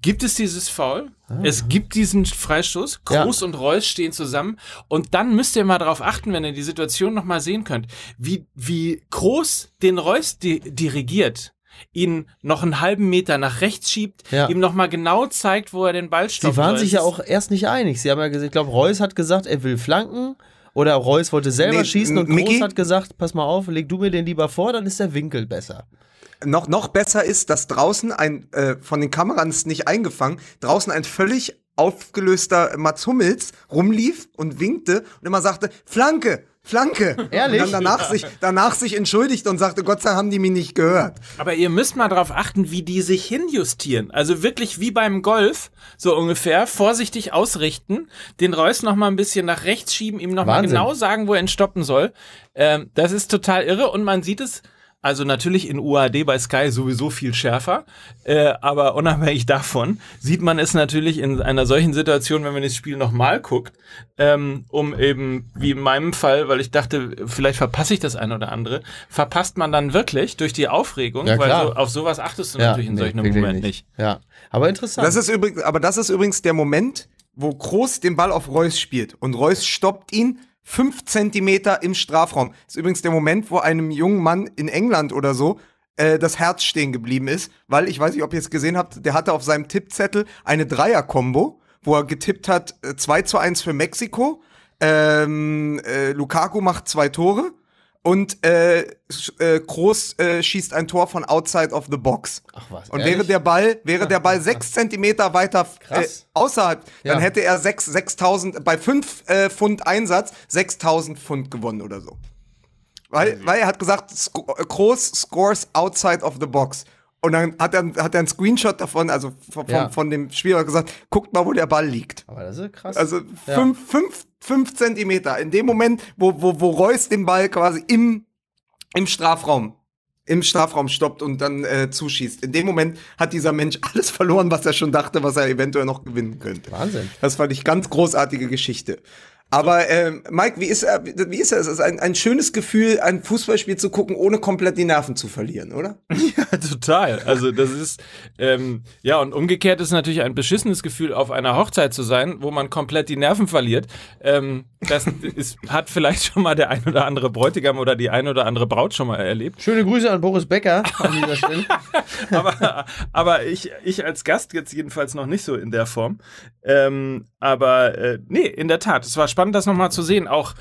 gibt es dieses Foul. Es gibt diesen Freistoß. Ja. Groß und Reus stehen zusammen. Und dann müsst ihr mal darauf achten, wenn ihr die Situation nochmal sehen könnt, wie, wie Groß den Reus di dirigiert. Ihn noch einen halben Meter nach rechts schiebt, Ja. ihm nochmal genau zeigt, wo er den Ball stoppt. Sie waren soll. sich ja auch erst nicht einig. Sie haben ja gesagt, ich glaube, Reus hat gesagt, er will flanken. Oder Reus wollte selber Nee, schießen und Micky? Groß hat gesagt, pass mal auf, leg du mir den lieber vor, dann ist der Winkel besser. Noch, noch besser ist, dass draußen ein, äh, von den Kameras nicht eingefangen, draußen ein völlig aufgelöster Mats Hummels rumlief und winkte und immer sagte, Flanke, Flanke. Ehrlich? Und dann danach sich, danach sich entschuldigt und sagte, Gott sei Dank haben die mich nicht gehört. Aber ihr müsst mal darauf achten, wie die sich hinjustieren. Also wirklich wie beim Golf, so ungefähr, vorsichtig ausrichten, den Reus noch mal ein bisschen nach rechts schieben, ihm noch mal Wahnsinn. genau sagen, wo er ihn stoppen soll. Ähm, das ist total irre und man sieht es, also natürlich in UAD bei Sky sowieso viel schärfer, äh, aber unabhängig davon sieht man es natürlich in einer solchen Situation, wenn man das Spiel nochmal guckt, ähm, um eben, wie in meinem Fall, weil ich dachte, vielleicht verpasse ich das eine oder andere, verpasst man dann wirklich durch die Aufregung, Ja, weil so, auf sowas achtest du natürlich in nee, solchen wirklich Momenten nicht. Ja, aber interessant. Das ist übrigens, aber das ist übrigens der Moment, wo Kroos den Ball auf Reus spielt und Reus stoppt ihn fünf Zentimeter im Strafraum. Das ist übrigens der Moment, wo einem jungen Mann in England oder so äh, das Herz stehen geblieben ist, weil ich weiß nicht, ob ihr es gesehen habt, der hatte auf seinem Tippzettel eine Dreier-Kombo, wo er getippt hat äh, 2 zu 1 für Mexiko, ähm, äh, Lukaku macht zwei Tore und äh, äh, Kroos äh, schießt ein Tor von outside of the box. Ach was, Und ehrlich? wäre der Ball, wäre der Ball sechs Zentimeter weiter äh, außerhalb, dann Ja. hätte er sechs, 6000, bei fünf äh, Pfund Einsatz 6000 Pfund gewonnen oder so. Weil, weil er hat gesagt, Kroos scores outside of the box. Und dann hat er, hat er einen Screenshot davon, also von, von, Ja. von dem Spieler gesagt, guckt mal, wo der Ball liegt. aber das ist krass. Also Ja. fünf, fünf, fünf Zentimeter. In dem Moment, wo, wo, wo Reus den Ball quasi im, im Strafraum, im Strafraum stoppt und dann äh, zuschießt. In dem Moment hat dieser Mensch alles verloren, was er schon dachte, was er eventuell noch gewinnen könnte. Wahnsinn. Das fand ich ganz großartige Geschichte. Aber ähm, Mike, wie ist, er, wie ist er? Es ist ein, ein schönes Gefühl, ein Fußballspiel zu gucken, ohne komplett die Nerven zu verlieren, oder? Ja, total. Also das ist, ähm, ja, und umgekehrt ist natürlich ein beschissenes Gefühl, auf einer Hochzeit zu sein, wo man komplett die Nerven verliert. Ähm, das ist, hat vielleicht schon mal der ein oder andere Bräutigam oder die ein oder andere Braut schon mal erlebt. Schöne Grüße an Boris Becker an dieser Stelle. aber, aber ich, ich als Gast jetzt jedenfalls noch nicht so in der Form. Ähm, aber äh, nee, in der Tat, es war spannend, das nochmal zu sehen. Auch,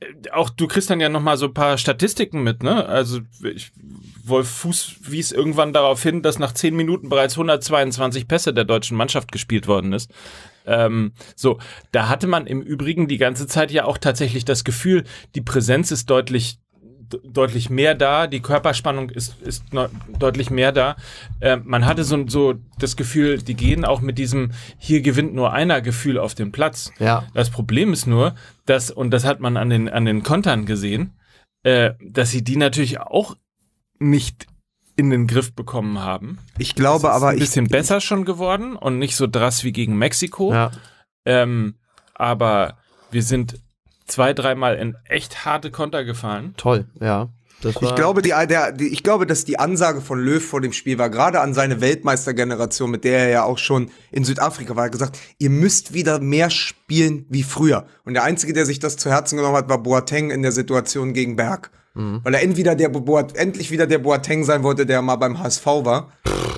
äh, auch du kriegst dann ja nochmal so ein paar Statistiken mit, ne? Also ich, Wolf Fuß wies irgendwann darauf hin, dass nach zehn Minuten bereits 122 Pässe der deutschen Mannschaft gespielt worden ist. Ähm, so, da hatte man im Übrigen die ganze Zeit ja auch tatsächlich das Gefühl, die Präsenz ist deutlich deutlich mehr da, die Körperspannung ist, ist deutlich mehr da. Äh, man hatte so, so das Gefühl, die gehen auch mit diesem hier gewinnt nur einer Gefühl auf den Platz. Ja. Das Problem ist nur, dass, und das hat man an den, an den Kontern gesehen, äh, dass sie die natürlich auch nicht in den Griff bekommen haben. Ich glaube aber, ein ich, bisschen besser schon geworden und nicht so drass wie gegen Mexiko. Ja. Ähm, aber wir sind zwei, dreimal in echt harte Konter gefallen. Toll, ja. Das war, Ich glaube, die, der, die, ich glaube, dass die Ansage von Löw vor dem Spiel war, gerade an seine Weltmeistergeneration, mit der er ja auch schon in Südafrika war, gesagt, ihr müsst wieder mehr spielen wie früher. Und der Einzige, der sich das zu Herzen genommen hat, war Boateng in der Situation gegen Berg. Weil er entweder der Boat, endlich wieder der Boateng sein wollte, der mal beim HSV war.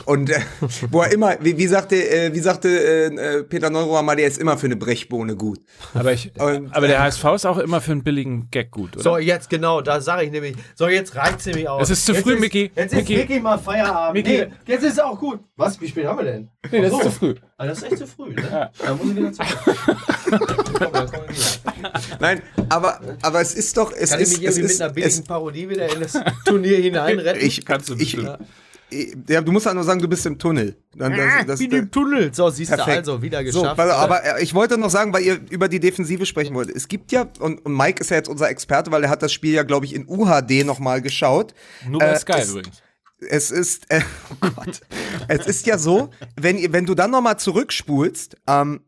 Und äh, wo er immer, wie, wie sagte, äh, wie sagte äh, äh, Peter Neurohr mal, der ist immer für eine Brechbohne gut. Aber, ich, Und- aber der HSV ist auch immer für einen billigen Gag gut, oder? So, jetzt genau, da sage ich nämlich. So, jetzt reicht's nämlich aus. Es ist zu jetzt früh, ist, Micky. Jetzt ist Micky. mal Feierabend. Micky. Nee, jetzt ist auch gut. Was? Wie spät haben wir denn? nee, das Ach ist so. zu früh. Ah, das ist echt zu früh, ne? Da muss ich wieder zurück. Nein, aber, aber es ist doch, es Kann ich ist, mich es ist, es, Parodie wieder in das Turnier hineinretten? ich, Kannst du bestimmt. ich, ja, du musst halt nur sagen, du bist im Tunnel. Dann, das, das, Wie im Tunnel. So, siehst Perfekt. du also, wieder So, geschafft. weil, aber äh, ich wollte noch sagen, weil ihr über die Defensive sprechen wollt. Es gibt ja, und, und Mike ist ja jetzt unser Experte, weil er hat das Spiel ja, glaube ich, in UHD nochmal geschaut. Nur bei Äh, Sky es- übrigens. Es ist, äh, oh Gott. es ist ja so, wenn, ihr- wenn du dann nochmal zurückspulst, ähm,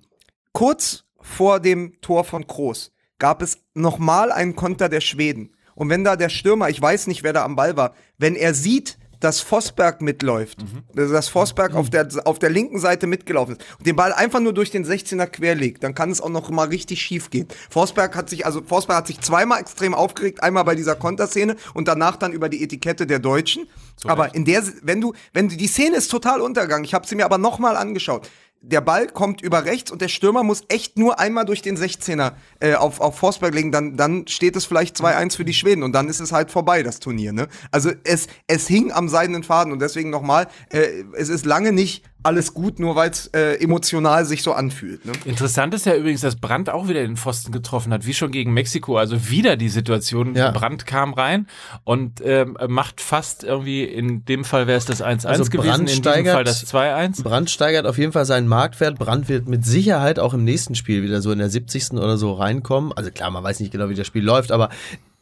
kurz vor dem Tor von Kroos gab es nochmal einen Konter der Schweden. Und wenn da der Stürmer, ich weiß nicht, wer da am Ball war, wenn er sieht, dass Vosberg mitläuft, also dass Vosberg auf, der, auf der linken Seite mitgelaufen ist und den Ball einfach nur durch den 16er querlegt, dann kann es auch noch mal richtig schief gehen. Forsberg hat sich, also Forsberg hat sich zweimal extrem aufgeregt, einmal bei dieser Konterszene und danach dann über die Etikette der Deutschen. aber in der, wenn du, wenn du, die Szene ist total untergegangen, ich habe sie mir aber noch mal angeschaut. Der Ball kommt über rechts und der Stürmer muss echt nur einmal durch den 16er äh, auf, auf Forsberg legen, dann, dann steht es vielleicht 2-1 für die Schweden und dann ist es halt vorbei, das Turnier. Ne? Also es, es hing am seidenen Faden und deswegen nochmal, äh, es ist lange nicht alles gut, nur weil es äh, emotional sich so anfühlt. Ne? Interessant ist ja übrigens, dass Brandt auch wieder den Pfosten getroffen hat, wie schon gegen Mexiko. Also wieder die Situation, Ja. Brandt kam rein und ähm, macht fast irgendwie, in dem Fall wäre es das 1-1 Also gewesen, Brandt in diesem steigert- Fall das 2-1. Brand steigert auf jeden Fall seinen Marktwert. Brand wird mit Sicherheit auch im nächsten Spiel wieder so in der 70. oder so reinkommen. Also klar, man weiß nicht genau, wie das Spiel läuft, aber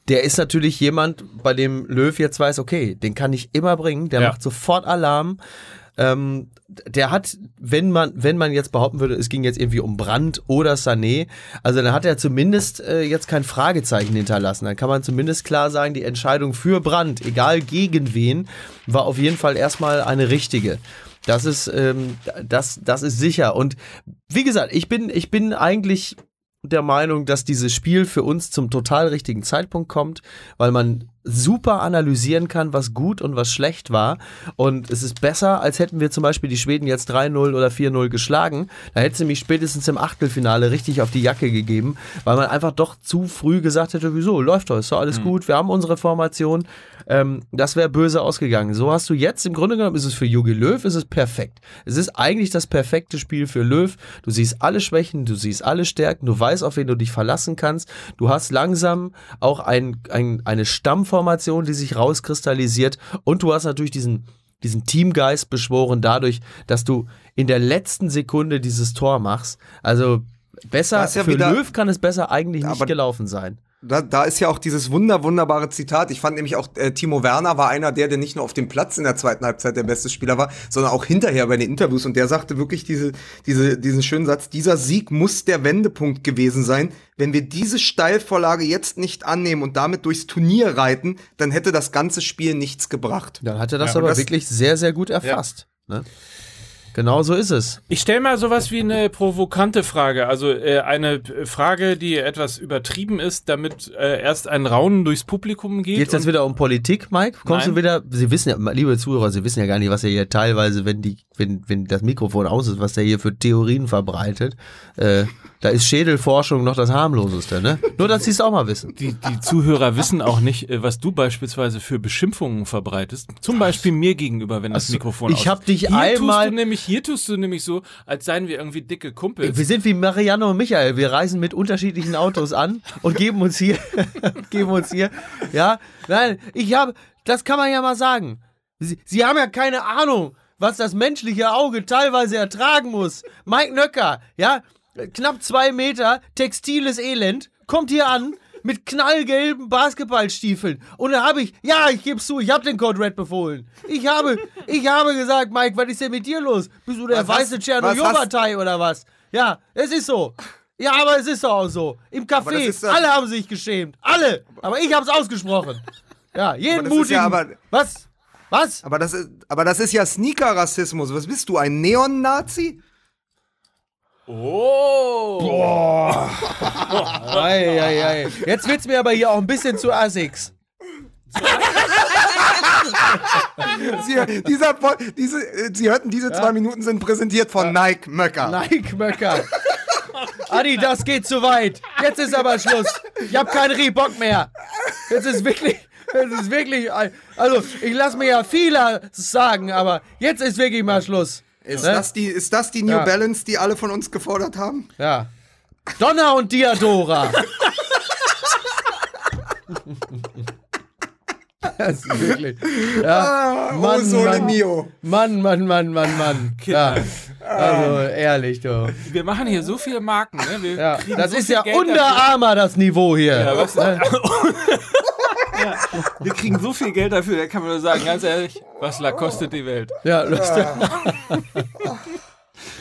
der ist natürlich jemand, bei dem Löw jetzt weiß, okay, den kann ich immer bringen, der Ja. macht sofort Alarm. Ähm, der hat, wenn man, wenn man jetzt behaupten würde, es ging jetzt irgendwie um Brand oder Sané, also dann hat er zumindest äh, jetzt kein Fragezeichen hinterlassen. Dann kann man zumindest klar sagen, die Entscheidung für Brand, egal gegen wen, war auf jeden Fall erstmal eine richtige. Das ist, ähm, das, das ist sicher. Und wie gesagt, ich bin, ich bin eigentlich der Meinung, dass dieses Spiel für uns zum total richtigen Zeitpunkt kommt, weil man super analysieren kann, was gut und was schlecht war. Und es ist besser, als hätten wir zum Beispiel die Schweden jetzt 3-0 oder 4-0 geschlagen. Da hätte sie mich spätestens im Achtelfinale richtig auf die Jacke gegeben, weil man einfach doch zu früh gesagt hätte, wieso, läuft doch, ist doch alles gut, wir haben unsere Formation. Ähm, das wäre böse ausgegangen. So hast du jetzt, im Grunde genommen ist es für Jogi Löw, ist es perfekt. Es ist eigentlich das perfekte Spiel für Löw. Du siehst alle Schwächen, du siehst alle Stärken, du weißt, auf wen du dich verlassen kannst. Du hast langsam auch ein, ein, eine Stammformation, die sich rauskristallisiert und du hast natürlich diesen diesen Teamgeist beschworen dadurch, dass du in der letzten Sekunde dieses Tor machst. Also besser ja für wieder- Löw kann es besser eigentlich nicht gelaufen sein. Da, da ist ja auch dieses wunder, wunderbare Zitat. Ich fand nämlich auch, äh, Timo Werner war einer der, der nicht nur auf dem Platz in der zweiten Halbzeit der beste Spieler war, sondern auch hinterher bei den Interviews. Und der sagte wirklich diese, diese, diesen schönen Satz, dieser Sieg muss der Wendepunkt gewesen sein. Wenn wir diese Steilvorlage jetzt nicht annehmen und damit durchs Turnier reiten, dann hätte das ganze Spiel nichts gebracht. Dann hat er das Ja, aber das- wirklich sehr, sehr gut erfasst. Ne? Genau so ist es. Ich stelle mal sowas wie eine provokante Frage, also äh, eine Frage, die etwas übertrieben ist, damit äh, erst ein Raunen durchs Publikum geht. Geht es jetzt wieder um Politik, Mike? Kommst Nein. du wieder? Sie wissen ja, liebe Zuhörer, Sie wissen ja gar nicht, was er hier teilweise, wenn die, wenn, wenn das Mikrofon aus ist, was der hier für Theorien verbreitet. Äh, da ist Schädelforschung noch das harmloseste, ne? Nur, dass Sie es auch mal wissen. Die, die Zuhörer wissen auch nicht, äh, was du beispielsweise für Beschimpfungen verbreitest. Zum Beispiel mir gegenüber, wenn das Ach so, Mikrofon ich aus hab dich hier einmal- Tust du nämlich, hier tust du nämlich so, als seien wir irgendwie dicke Kumpels. Wir sind wie Marianne und Michael. Wir reisen mit unterschiedlichen Autos an und geben uns hier, geben uns hier, ja. Nein, ich habe, das kann man ja mal sagen. Sie, Sie haben ja keine Ahnung, was das menschliche Auge teilweise ertragen muss. Mike Nöcker, ja, knapp zwei Meter, textiles Elend, kommt hier an mit knallgelben Basketballstiefeln. Und da habe ich, ja, ich gebe zu, ich habe den Code Red befohlen. Ich habe, ich habe gesagt, Mike, was ist denn mit dir los? Bist du der Was weiße Tschernobyl-Partei oder was? Ja, es ist so. Ja, aber es ist doch auch so. Im Café, alle haben sich geschämt. Alle. Aber ich hab's ausgesprochen. Ja, jeden mutigen. ja aber- Was? Was? Aber das ist, aber das ist ja Sneaker-Rassismus. Was bist du, ein Neon-Nazi? Ei, ei, ei. Jetzt wird's mir aber hier auch ein bisschen zu Asics. Sie, dieser, diese, äh, Sie hörten, diese zwei Minuten sind präsentiert von Nike Möcker. Nike Möcker. Adi, das geht zu weit. Jetzt ist aber Schluss. Ich hab keinen Reebok mehr. Jetzt ist wirklich, jetzt ist wirklich, also ich lasse mir ja viele sagen, aber jetzt ist wirklich mal Schluss. Ist, Ne? das die, ist das die New Ja. Balance, die alle von uns gefordert haben? Ja. Donna und Diadora. Das ist wirklich. Ja. oh, Sole Mio. Mann, Mann, Mann, Mann, Mann. Ja. Also ehrlich, du. Wir machen hier so viele Marken, ne? Wir Ja. Das so ist ja Geld unter. Armer das Niveau hier. Ja, was, Wir kriegen so viel Geld dafür, da kann man nur sagen, ganz ehrlich, was la kostet die Welt. Ja, lustig.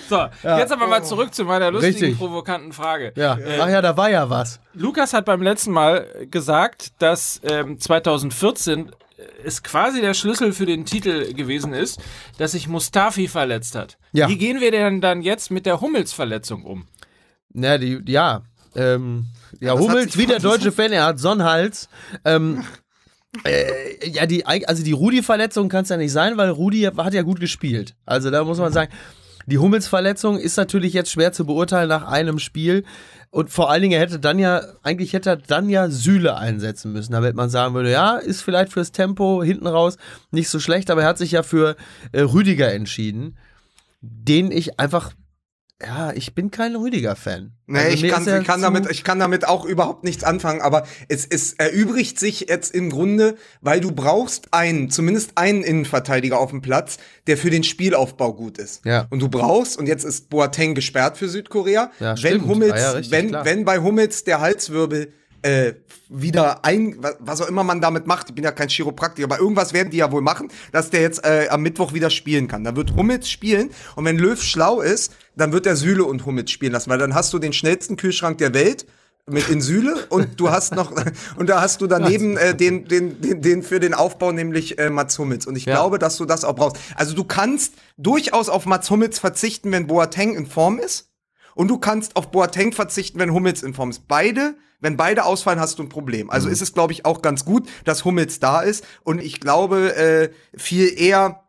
So, jetzt aber mal zurück zu meiner lustigen, Richtig. provokanten Frage. Ja. Ach ja, da war ja was. Lukas hat beim letzten Mal gesagt, dass ähm, 2014 es quasi der Schlüssel für den Titel gewesen ist, dass sich Mustafi verletzt hat. Ja. Wie gehen wir denn dann jetzt mit der Hummels-Verletzung um? Ja, die, ja. Ähm, ja, hat Hummels, wie der deutsche Fan, er hat Sonnenhals. Ähm, äh, ja, die, also die Rudi-Verletzung kann es ja nicht sein, weil Rudi hat ja gut gespielt. Also da muss man sagen, die Hummels-Verletzung ist natürlich jetzt schwer zu beurteilen nach einem Spiel. Und vor allen Dingen, er hätte dann ja, eigentlich hätte er dann ja Sühle einsetzen müssen, damit man sagen würde, ja, ist vielleicht fürs Tempo hinten raus nicht so schlecht, aber er hat sich ja für äh, Rüdiger entschieden, den ich einfach, ja, ich bin kein Rüdiger-Fan. Nee, Also ich, kann, ich, kann damit, ich kann damit auch überhaupt nichts anfangen, aber es, es erübrigt sich jetzt im Grunde, weil du brauchst einen, zumindest einen Innenverteidiger auf dem Platz, der für den Spielaufbau gut ist. Ja. Und du brauchst, und jetzt ist Boateng gesperrt für Südkorea, Ja, wenn stimmt. Hummels, Ja, ja, richtig, wenn, klar. wenn bei Hummels der Halswirbel äh, wieder ein, wa- was auch immer man damit macht, ich bin ja kein Chiropraktiker, aber irgendwas werden die ja wohl machen, dass der jetzt äh, am Mittwoch wieder spielen kann. Dann wird Hummels spielen und wenn Löw schlau ist, dann wird er Süle und Hummels spielen lassen, weil dann hast du den schnellsten Kühlschrank der Welt mit in Süle und du hast noch und da hast du daneben äh, den, den, den, den für den Aufbau, nämlich äh, Mats Hummels. Und ich Ja. glaube, dass du das auch brauchst. Also du kannst durchaus auf Mats Hummels verzichten, wenn Boateng in Form ist. Und du kannst auf Boateng verzichten, wenn Hummels in Form ist. Beide, wenn beide ausfallen, hast du ein Problem. Also ist es, glaube ich, auch ganz gut, dass Hummels da ist. Und ich glaube äh, viel eher,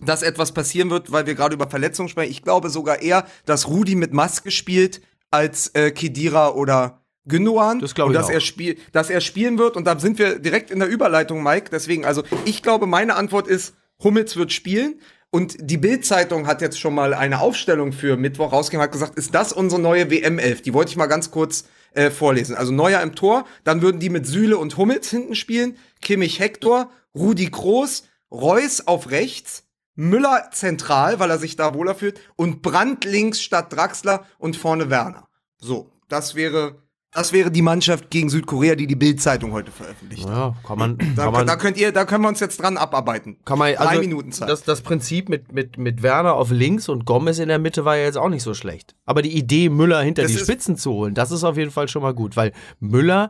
dass etwas passieren wird, weil wir gerade über Verletzungen sprechen. Ich glaube sogar eher, dass Rudi mit Maske spielt als äh, Kedira oder Gündogan. Das glaube und ich dass auch. er spiel, dass er spielen wird. Und da sind wir direkt in der Überleitung, Mike. Deswegen, also ich glaube, meine Antwort ist, Hummels wird spielen. Und die Bild-Zeitung hat jetzt schon mal eine Aufstellung für Mittwoch rausgegeben, hat gesagt, ist das unsere neue WM-11? Die wollte ich mal ganz kurz äh, vorlesen. Also Neuer im Tor, dann würden die mit Süle und Hummels hinten spielen, Kimmich Hector, Rudi Kroos, Reus auf rechts, Müller zentral, weil er sich da wohler fühlt, und Brandt links statt Draxler und vorne Werner. So, das wäre, das wäre die Mannschaft gegen Südkorea, die die Bild-Zeitung heute veröffentlicht. Ja, kann man, Da, kann man, da könnt ihr, da können wir uns jetzt dran abarbeiten. kann man, Drei also Minuten Zeit. Das, das Prinzip mit, mit, mit Werner auf links und Gomez in der Mitte war ja jetzt auch nicht so schlecht. Aber die Idee, Müller hinter Das die Spitzen zu holen, das ist auf jeden Fall schon mal gut, weil Müller,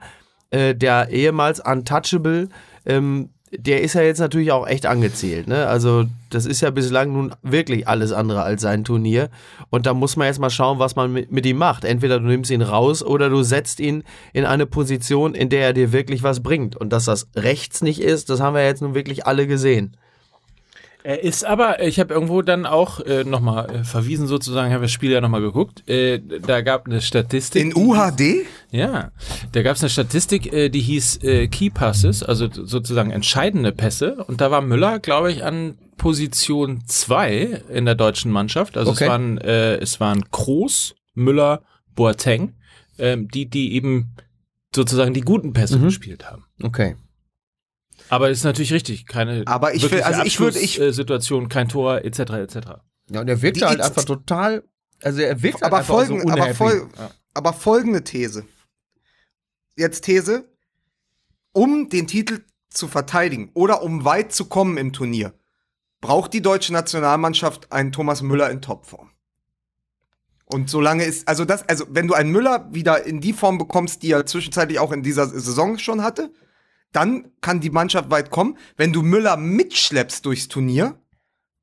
äh, der ehemals Untouchable, ähm, der ist ja jetzt natürlich auch echt angezählt. Ne? Also das ist ja bislang nun wirklich alles andere als sein Turnier. Und da muss man jetzt mal schauen, was man mit, mit ihm macht. Entweder du nimmst ihn raus oder du setzt ihn in eine Position, in der er dir wirklich was bringt. Und dass das rechts nicht ist, das haben wir jetzt nun wirklich alle gesehen. Er ist aber, ich habe irgendwo dann auch äh, nochmal äh, verwiesen sozusagen, habe das Spiel ja nochmal geguckt. Äh, da gab eine Statistik. In UHD? Ja, da gab es eine Statistik, äh, die hieß äh, Key Passes, also sozusagen entscheidende Pässe. Und da war Müller, glaube ich, an Position zwei in der deutschen Mannschaft. Also Okay. es waren äh, es waren Kroos, Müller, Boateng, ähm, die die eben sozusagen die guten Pässe Mhm. gespielt haben. Okay. Aber ist natürlich richtig, keine Aber ich will- also ich würde- ich- Abschlusssituation, kein Tor etc. etc. Ja, und er wirkte Die- halt einfach total. Also er wirkt halt aber, einfach folgen, so aber, fol aber folgende These. Jetzt These. Um den Titel zu verteidigen oder um weit zu kommen im Turnier, braucht die deutsche Nationalmannschaft einen Thomas Müller in Topform. Und solange ist, also das, also wenn du einen Müller wieder in die Form bekommst, die er zwischenzeitlich auch in dieser Saison schon hatte, dann kann die Mannschaft weit kommen. Wenn du Müller mitschleppst durchs Turnier,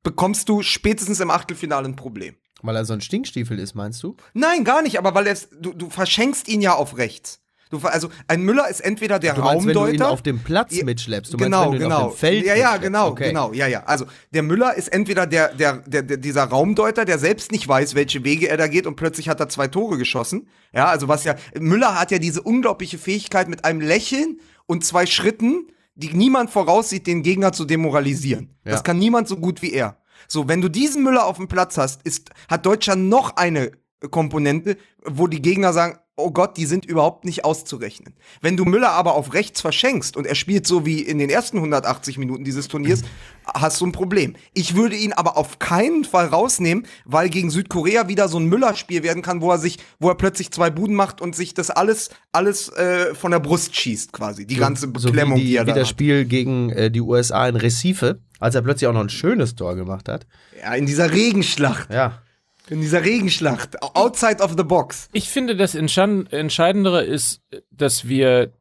bekommst du spätestens im Achtelfinale ein Problem. Weil er so ein Stinkstiefel ist, meinst du? Nein, gar nicht, aber weil er du, du verschenkst ihn ja auf rechts. Du, also ein Müller ist entweder der Du meinst, wenn du ihn Raumdeuter. auf dem Platz mitschleppst. Du genau, meinst, wenn du ihn genau. auf dem Feld ja, ja, genau, okay. genau, ja, ja. Also der Müller ist entweder der, der, der, der, dieser Raumdeuter, der selbst nicht weiß, welche Wege er da geht und plötzlich hat er zwei Tore geschossen. Ja, also was ja, Müller hat ja diese unglaubliche Fähigkeit mit einem Lächeln und zwei Schritten, die niemand voraussieht, den Gegner zu demoralisieren. Ja. Das kann niemand so gut wie er. So, wenn du diesen Müller auf dem Platz hast, ist, hat Deutschland noch eine Komponente, wo die Gegner sagen, oh Gott, die sind überhaupt nicht auszurechnen. Wenn du Müller aber auf rechts verschenkst und er spielt so wie in den ersten 180 Minuten dieses Turniers, hast du ein Problem. Ich würde ihn aber auf keinen Fall rausnehmen, weil gegen Südkorea wieder so ein Müller-Spiel werden kann, wo er sich, wo er plötzlich zwei Buden macht und sich das alles, alles äh, von der Brust schießt quasi. Die ganze so Beklemmung, wie, die, die er wie da das hat. Spiel gegen äh, die USA in Recife, als er plötzlich auch noch ein schönes Tor gemacht hat. Ja, in dieser Regenschlacht. Ja. In dieser Regenschlacht. Outside of the box. Ich finde, das Entscheid- Entscheidendere ist, dass wir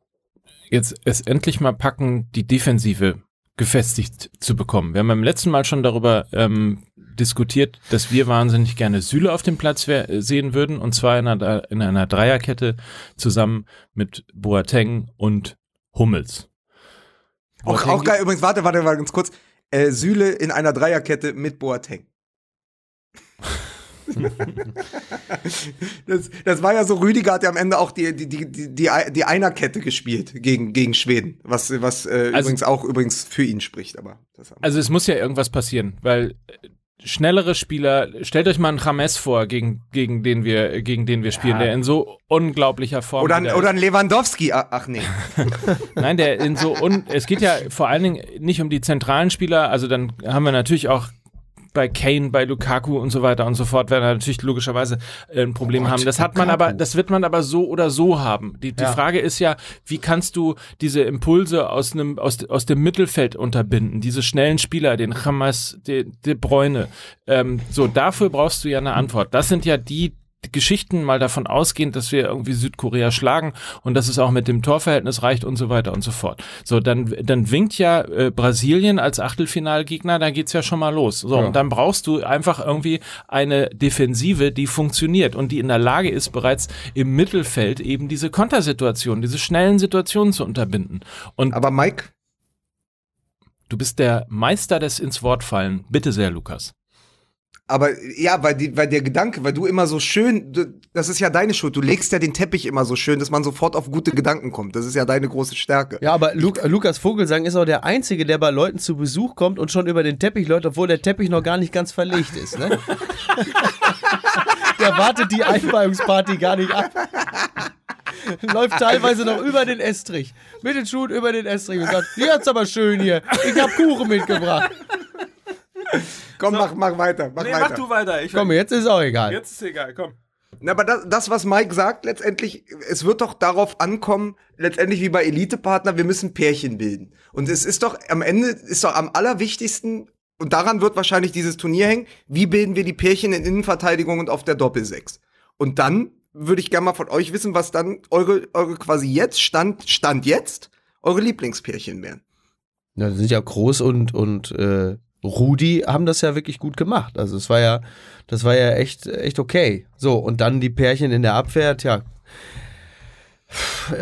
jetzt es endlich mal packen, die Defensive gefestigt zu bekommen. Wir haben beim letzten Mal schon darüber ähm, diskutiert, dass wir wahnsinnig gerne Süle auf dem Platz sehen würden, und zwar in einer, in einer Dreierkette zusammen mit Boateng und Hummels. Auch, auch geil. Übrigens, warte, warte, warte, ganz kurz. Äh, Süle in einer Dreierkette mit Boateng. Das, das war ja so, Rüdiger hat ja am Ende auch die, die, die, die, die, Einerkette gespielt gegen, gegen Schweden, was, was äh, Also- übrigens auch übrigens für ihn spricht, aber Also es muss ja irgendwas passieren, weil äh, schnellere Spieler, stellt euch mal einen James vor, gegen, gegen den wir, gegen den wir spielen, der in so unglaublicher Form oder, ein, oder ein Lewandowski, ach, ach nee. Nein, der in so un es geht ja vor allen Dingen nicht um die zentralen Spieler, also dann haben wir natürlich auch bei Kane, bei Lukaku und so weiter und so fort werden wir natürlich logischerweise äh, ein Problem haben. Das hat man aber, das wird man aber so oder so haben. Die, die Ja. Frage ist ja, wie kannst du diese Impulse aus einem aus, aus dem Mittelfeld unterbinden? Diese schnellen Spieler, den Hamas, De, De Bruyne. Ähm, so dafür brauchst du ja eine Antwort. Das sind ja die Geschichten mal davon ausgehend, dass wir irgendwie Südkorea schlagen und dass es auch mit dem Torverhältnis reicht und so weiter und so fort. So, dann, dann winkt ja äh, Brasilien als Achtelfinalgegner, da geht's ja schon mal los. So, Ja. und dann brauchst du einfach irgendwie eine Defensive, die funktioniert und die in der Lage ist, bereits im Mittelfeld eben diese Kontersituationen, diese schnellen Situationen zu unterbinden. Und Aber Mike, du bist der Meister des ins Wort fallen. Bitte sehr, Lukas. Aber ja, weil, die, weil der Gedanke, weil du immer so schön, du, das ist ja deine Schuld, du legst ja den Teppich immer so schön, dass man sofort auf gute Gedanken kommt. Das ist ja deine große Stärke. Ja, aber Lu Lukas Vogelsang ist auch der Einzige, der bei Leuten zu Besuch kommt und schon über den Teppich läuft, obwohl der Teppich noch gar nicht ganz verlegt ist. Ne? der wartet die Einweihungsparty gar nicht ab. Läuft teilweise noch über den Estrich. Mit den Schuhen über den Estrich und sagt, jetzt aber schön hier. Ich hab Kuchen mitgebracht. Komm, mach, mach weiter, mach weiter. weiter. Ich, Komm, jetzt ist auch egal. jetzt ist egal, komm. Na, aber das, das, was Mike sagt, letztendlich, es wird doch darauf ankommen, letztendlich wie bei Elitepartner, wir müssen Pärchen bilden. Und es ist doch, am Ende ist doch am allerwichtigsten, und daran wird wahrscheinlich dieses Turnier hängen, wie bilden wir die Pärchen in Innenverteidigung und auf der Doppelsechs. Und dann würde ich gerne mal von euch wissen, was dann eure, eure quasi jetzt, Stand, Stand jetzt, eure Lieblingspärchen wären. Ja, sind ja Groß und, und äh, Rudi haben das ja wirklich gut gemacht. Also es war ja, das war ja echt, echt okay. So, und dann die Pärchen in der Abwehr, tja.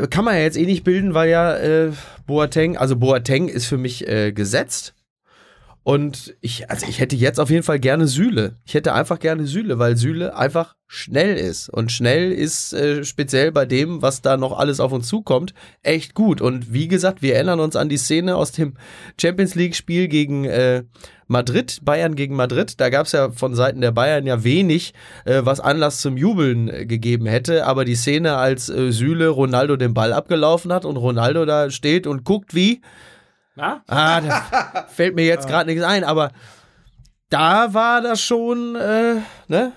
Kann man ja jetzt eh nicht bilden, weil ja äh, Boateng, also Boateng ist für mich äh, gesetzt. Und ich, also ich hätte jetzt auf jeden Fall gerne Sühle. Ich hätte einfach gerne Sühle, weil Sühle einfach schnell ist. Und schnell ist äh, speziell bei dem, was da noch alles auf uns zukommt, echt gut. Und wie gesagt, wir erinnern uns an die Szene aus dem Champions League-Spiel gegen äh, Madrid, Bayern gegen Madrid. Da gab es ja von Seiten der Bayern ja wenig, äh, was Anlass zum Jubeln äh, gegeben hätte. Aber die Szene, als äh, Sühle Ronaldo den Ball abgelaufen hat und Ronaldo da steht und guckt wie, Na? Ah, da fällt mir jetzt gerade nichts ein, aber da war das schon, äh, ne?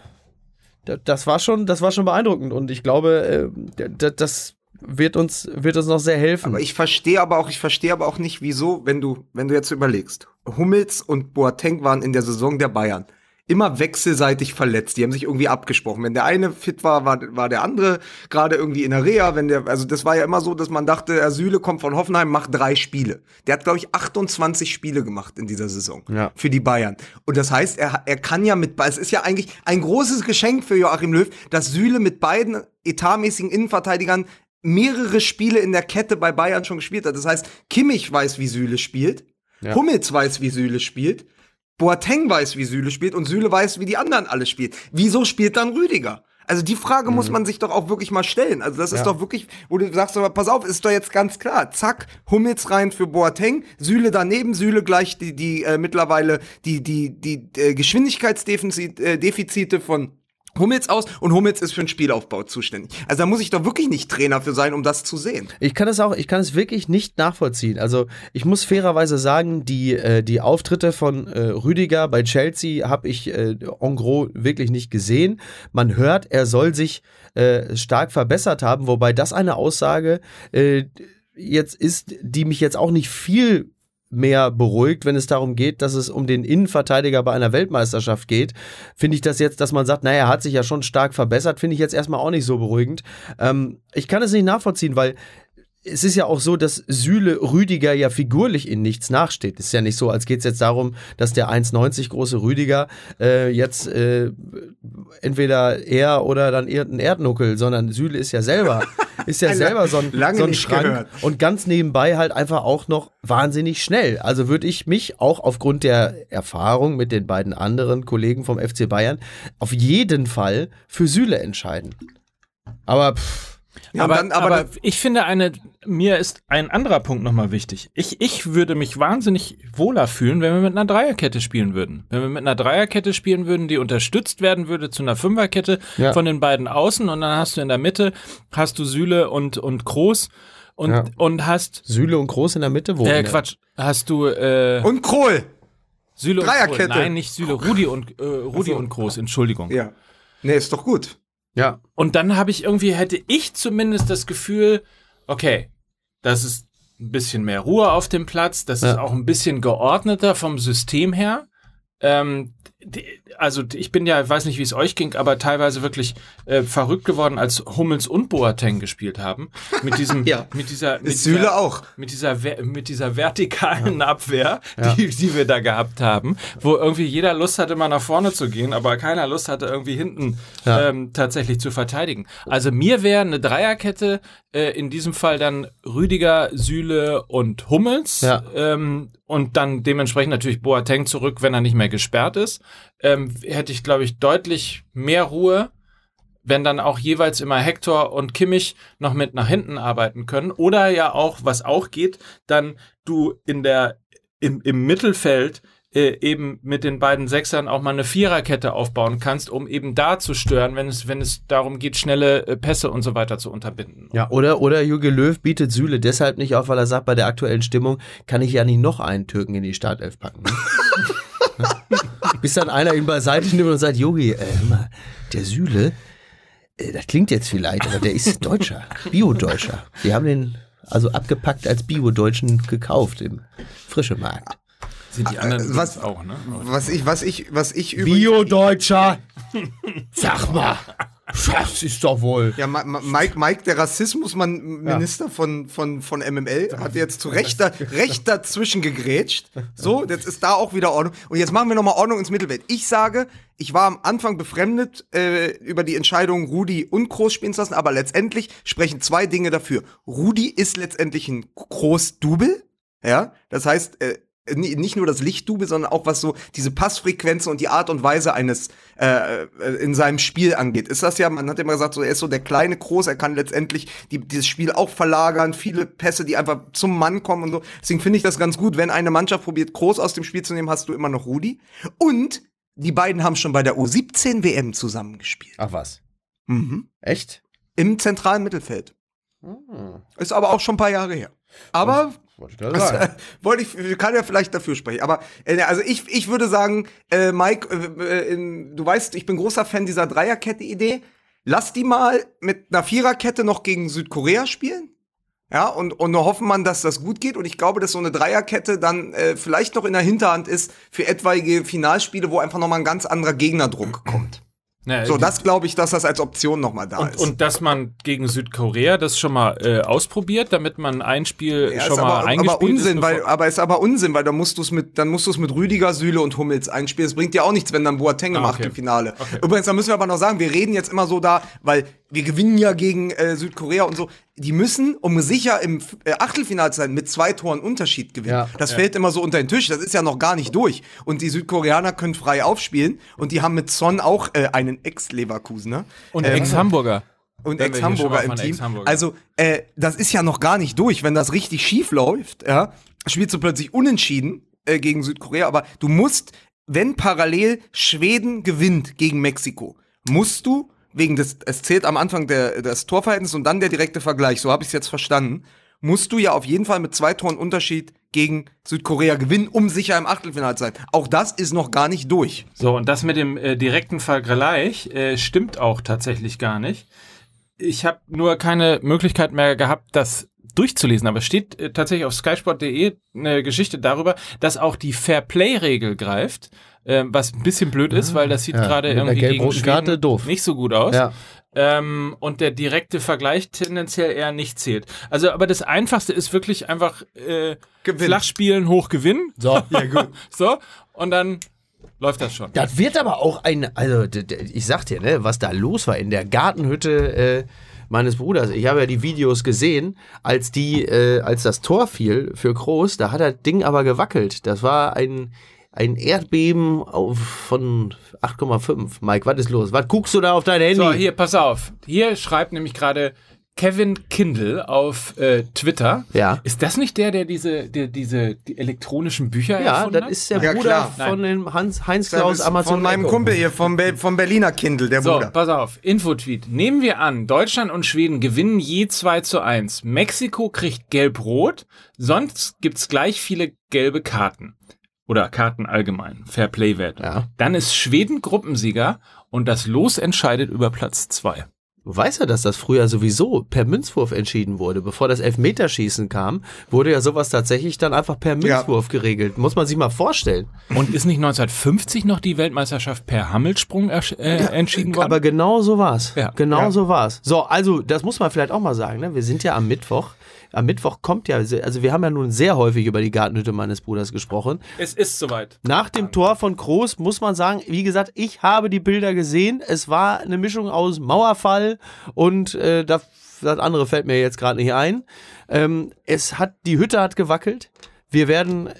Da- Das war schon, das war schon beeindruckend und ich glaube, äh, das wird uns, wird uns noch sehr helfen. Aber ich verstehe aber auch, ich verstehe aber auch nicht, wieso, wenn du, wenn du jetzt überlegst, Hummels und Boateng waren in der Saison der Bayern immer wechselseitig verletzt. Die haben sich irgendwie abgesprochen. Wenn der eine fit war, war, war der andere gerade irgendwie in der Reha. Wenn der, also das war ja immer so, dass man dachte, Süle kommt von Hoffenheim, macht drei Spiele. Der hat, glaube ich, 28 Spiele gemacht in dieser Saison Ja. für die Bayern. Und das heißt, er, er kann ja mit, es ist ja eigentlich ein großes Geschenk für Joachim Löw, dass Süle mit beiden etatmäßigen Innenverteidigern mehrere Spiele in der Kette bei Bayern schon gespielt hat. Das heißt, Kimmich weiß, wie Süle spielt. Ja. Hummels weiß, wie Süle spielt. Boateng weiß, wie Süle spielt und Süle weiß, wie die anderen alle spielen. Wieso spielt dann Rüdiger? Also die Frage muss man sich doch auch wirklich mal stellen. Also das ist Mhm. Ja. doch wirklich, wo du sagst, aber pass auf, ist doch jetzt ganz klar. Zack, Hummels rein für Boateng, Süle daneben, Süle gleich die, die äh, mittlerweile die, die, die äh, Geschwindigkeitsdefizite äh, von Hummels aus und Hummels ist für den Spielaufbau zuständig. Also da muss ich doch wirklich nicht Trainer für sein, um das zu sehen. Ich kann es auch, ich kann es wirklich nicht nachvollziehen. Also ich muss fairerweise sagen, die, äh, die Auftritte von äh, Rüdiger bei Chelsea habe ich äh, en gros wirklich nicht gesehen. Man hört, er soll sich äh, stark verbessert haben, wobei das eine Aussage äh, jetzt ist, die mich jetzt auch nicht viel mehr beruhigt, wenn es darum geht, dass es um den Innenverteidiger bei einer Weltmeisterschaft geht. Finde ich das jetzt, dass man sagt, naja, er hat sich ja schon stark verbessert, finde ich jetzt erstmal auch nicht so beruhigend. Ähm, ich kann es nicht nachvollziehen, weil es ist ja auch so, dass Süle Rüdiger ja figurlich in nichts nachsteht. Es ist ja nicht so, als geht es jetzt darum, dass der 1,90 große Rüdiger äh, jetzt äh, entweder er oder dann irgendein Erdnuckel, sondern Süle ist ja selber, ist ja selber so ein, so ein Schrank gehört. und ganz nebenbei halt einfach auch noch wahnsinnig schnell. Also würde ich mich auch aufgrund der Erfahrung mit den beiden anderen Kollegen vom FC Bayern auf jeden Fall für Süle entscheiden. Aber pff, Ja, und aber, dann- aber, dann- ich finde eine, mir ist ein anderer Punkt nochmal wichtig. Ich, ich würde mich wahnsinnig wohler fühlen, wenn wir mit einer Dreierkette spielen würden. Wenn wir mit einer Dreierkette spielen würden, die unterstützt werden würde zu einer Fünferkette Ja. von den beiden Außen und dann hast du in der Mitte, hast du Süle und, und Groß und, Ja. und hast, Süle und Groß in der Mitte wo? äh, Quatsch, hast du, äh, Und Krohl. Süle und Dreierkette. Groß. Nein, nicht Süle, Rudi und, äh, Rudi und Groß, Entschuldigung. Ja. Nee, ist doch gut. Ja. Und dann habe ich irgendwie, hätte ich zumindest das Gefühl, okay, das ist ein bisschen mehr Ruhe auf dem Platz, das ist Ja. auch ein bisschen geordneter vom System her. Ähm, also ich bin ja, ich weiß nicht, wie es euch ging, aber teilweise wirklich äh, verrückt geworden, als Hummels und Boateng gespielt haben. Mit diesem, Ja. mit dieser, mit Süle dieser, auch. mit dieser, mit dieser vertikalen Abwehr, die, die wir da gehabt haben, wo irgendwie jeder Lust hatte, mal nach vorne zu gehen, aber keiner Lust hatte, irgendwie hinten Ja. ähm, tatsächlich zu verteidigen. Also mir wäre eine Dreierkette, äh, in diesem Fall dann Rüdiger, Süle und Hummels Ja. ähm, und dann dementsprechend natürlich Boateng zurück, wenn er nicht mehr gesperrt ist, ähm, hätte ich, glaube ich, deutlich mehr Ruhe wenn dann auch jeweils immer Hector und Kimmich noch mit nach hinten arbeiten können. Oder ja auch, was auch geht, dann du in der, im, im Mittelfeld äh, eben mit den beiden Sechsern auch mal eine Viererkette aufbauen kannst, um eben da zu stören, wenn es, wenn es darum geht, schnelle äh, Pässe und so weiter zu unterbinden. Ja, oder, oder Jürgen Löw bietet Süle deshalb nicht auf, weil er sagt, bei der aktuellen Stimmung kann ich ja nicht noch einen Türken in die Startelf packen. Ne? Bis dann einer ihn beiseite nimmt und sagt, Jogi, äh, hör mal, der Süle, äh, das klingt jetzt vielleicht, aber der ist Deutscher, Bio-Deutscher. Wir haben den also abgepackt als Bio-Deutschen gekauft im frische Markt. Sind die anderen Äh, was- auch, ne? Was ich, was ich, was ich übrigens. Bio-Deutscher! Sag mal, das ist doch wohl. Ja, Ma- Ma- Mike, Mike, der Rassismusminister von, von, von MML, hat jetzt zu Recht, da, Recht dazwischen gegrätscht. So, jetzt ist da auch wieder Ordnung. Und jetzt machen wir nochmal Ordnung ins Mittelfeld. Ich sage, ich war am Anfang befremdet äh, über die Entscheidung, Rudi und Groß spielen zu lassen, aber letztendlich sprechen zwei Dinge dafür. Rudi ist letztendlich ein Groß-Double. Ja, das heißt, äh, nicht nur das Lichtdubel, sondern auch was so diese Passfrequenzen und die Art und Weise eines äh, äh, in seinem Spiel angeht. Ist das ja, man hat immer gesagt, so er ist so der kleine Groß, er kann letztendlich die, dieses Spiel auch verlagern, viele Pässe, die einfach zum Mann kommen und so. Deswegen finde ich das ganz gut, wenn eine Mannschaft probiert, Groß aus dem Spiel zu nehmen, hast du immer noch Rudi. Und die beiden haben schon bei der U17 WM zusammengespielt. Ach was. Mhm. Echt? Im zentralen Mittelfeld. Ist aber auch schon ein paar Jahre her. Aber Wollte ich gerade das, sagen. äh, wollte ich, kann ja vielleicht dafür sprechen. Aber äh, also ich, ich würde sagen, äh, Mike, äh, äh, in, du weißt, ich bin großer Fan dieser Dreierkette-Idee. Lass die mal mit einer Viererkette noch gegen Südkorea spielen. Ja, und, und nur hoffen man, dass das gut geht. Und ich glaube, dass so eine Dreierkette dann äh, vielleicht noch in der Hinterhand ist für etwaige Finalspiele, wo einfach nochmal ein ganz anderer Gegnerdruck kommt. Na, So, das glaube ich, dass das als Option nochmal da und, ist. und dass man gegen Südkorea das schon mal äh, ausprobiert, damit man ein Spiel Ja, schon mal aber, eingespielt aber Unsinn, ist. weil, aber ist aber Unsinn, weil dann musst du es mit, dann musst du es mit Rüdiger, Süle und Hummels einspielen. Es bringt dir auch nichts, wenn dann Boateng im Ah, okay. Achtelfinale. Übrigens, da müssen wir aber noch sagen, wir reden jetzt immer so da, weil wir gewinnen ja gegen äh, Südkorea und so. Die müssen, um sicher im äh, Achtelfinale zu sein, mit zwei Toren Unterschied gewinnen. Ja. Das fällt immer so unter den Tisch. Das ist ja noch gar nicht durch. Und die Südkoreaner können frei aufspielen. Und die haben mit Son auch äh, einen Ex-Leverkusener. Und Ähm, Ex-Hamburger. und Ex-Hamburger im Team. Ex-Hamburger- Also, äh, das ist ja noch gar nicht durch. Wenn das richtig schief läuft, ja, spielst du plötzlich unentschieden äh, gegen Südkorea. Aber du musst, wenn parallel Schweden gewinnt gegen Mexiko, musst du, wegen des, es zählt am Anfang der, das Torverhältnis und dann der direkte Vergleich, so habe ich es jetzt verstanden, musst du ja auf jeden Fall mit zwei Toren Unterschied gegen Südkorea gewinnen, um sicher im Achtelfinale zu sein. Auch das ist noch gar nicht durch. So, und das mit dem äh, direkten Vergleich äh, stimmt auch tatsächlich gar nicht. Ich habe nur keine Möglichkeit mehr gehabt, das durchzulesen, aber es steht äh, tatsächlich auf skysport.de eine Geschichte darüber, dass auch die Fair-Play-Regel greift, äh, was ein bisschen blöd ist, weil das sieht ja, gerade irgendwie gegen Karte doof. nicht so gut aus. Ja. Ähm, und der direkte Vergleich tendenziell eher nicht zählt. Also, aber das Einfachste ist wirklich einfach äh, Gewinnen. flach spielen, hoch gewinnen. So. So, und dann läuft das schon. Das wird aber auch ein, also ich sag dir, ne, was da los war in der Gartenhütte äh, meines Bruders. Ich habe ja die Videos gesehen, als die, äh, als das Tor fiel für Groß, da hat das Ding aber gewackelt. Das war ein ein Erdbeben auf, von 8,5. Mike, was ist los? Was guckst du da auf dein Handy? So, hier, pass auf. Hier schreibt nämlich gerade Kevin Kindle auf äh, Twitter. Ja. Ist das nicht der, der diese, der, diese die elektronischen Bücher ja, erfunden das hat? ist der Ja, Bruder klar. von dem Hans Heinz Das Klaus ist Amazon. von meinem Echo. Kumpel hier, vom, Be vom Berliner Kindle, der So, Bruder. pass auf. Infotweet. Nehmen wir an, Deutschland und Schweden gewinnen je 2 zu 1. Mexiko kriegt gelb-rot, sonst gibt's gleich viele gelbe Karten. Oder Karten allgemein. Fairplay-Wert. Ja. Dann ist Schweden Gruppensieger und das Los entscheidet über Platz 2. Du weißt ja, dass das früher sowieso per Münzwurf entschieden wurde. Bevor das Elfmeterschießen kam, wurde ja sowas tatsächlich dann einfach per Münzwurf geregelt. Muss man sich mal vorstellen. Und ist nicht 1950 noch die Weltmeisterschaft per Hammelsprung äh, entschieden worden? Aber genau so war's. Ja. Genau Ja. so war's. So, also, das muss man vielleicht auch mal sagen. Ne? Wir sind ja am Mittwoch. Am Mittwoch kommt ja, also wir haben ja nun sehr häufig über die Gartenhütte meines Bruders gesprochen. es ist soweit. Nach dem Tor von Groß muss man sagen, wie gesagt, ich habe die Bilder gesehen. Es war eine Mischung aus Mauerfall und äh, das, das andere fällt mir jetzt gerade nicht ein. Ähm, es hat, die Hütte hat gewackelt. Wir werden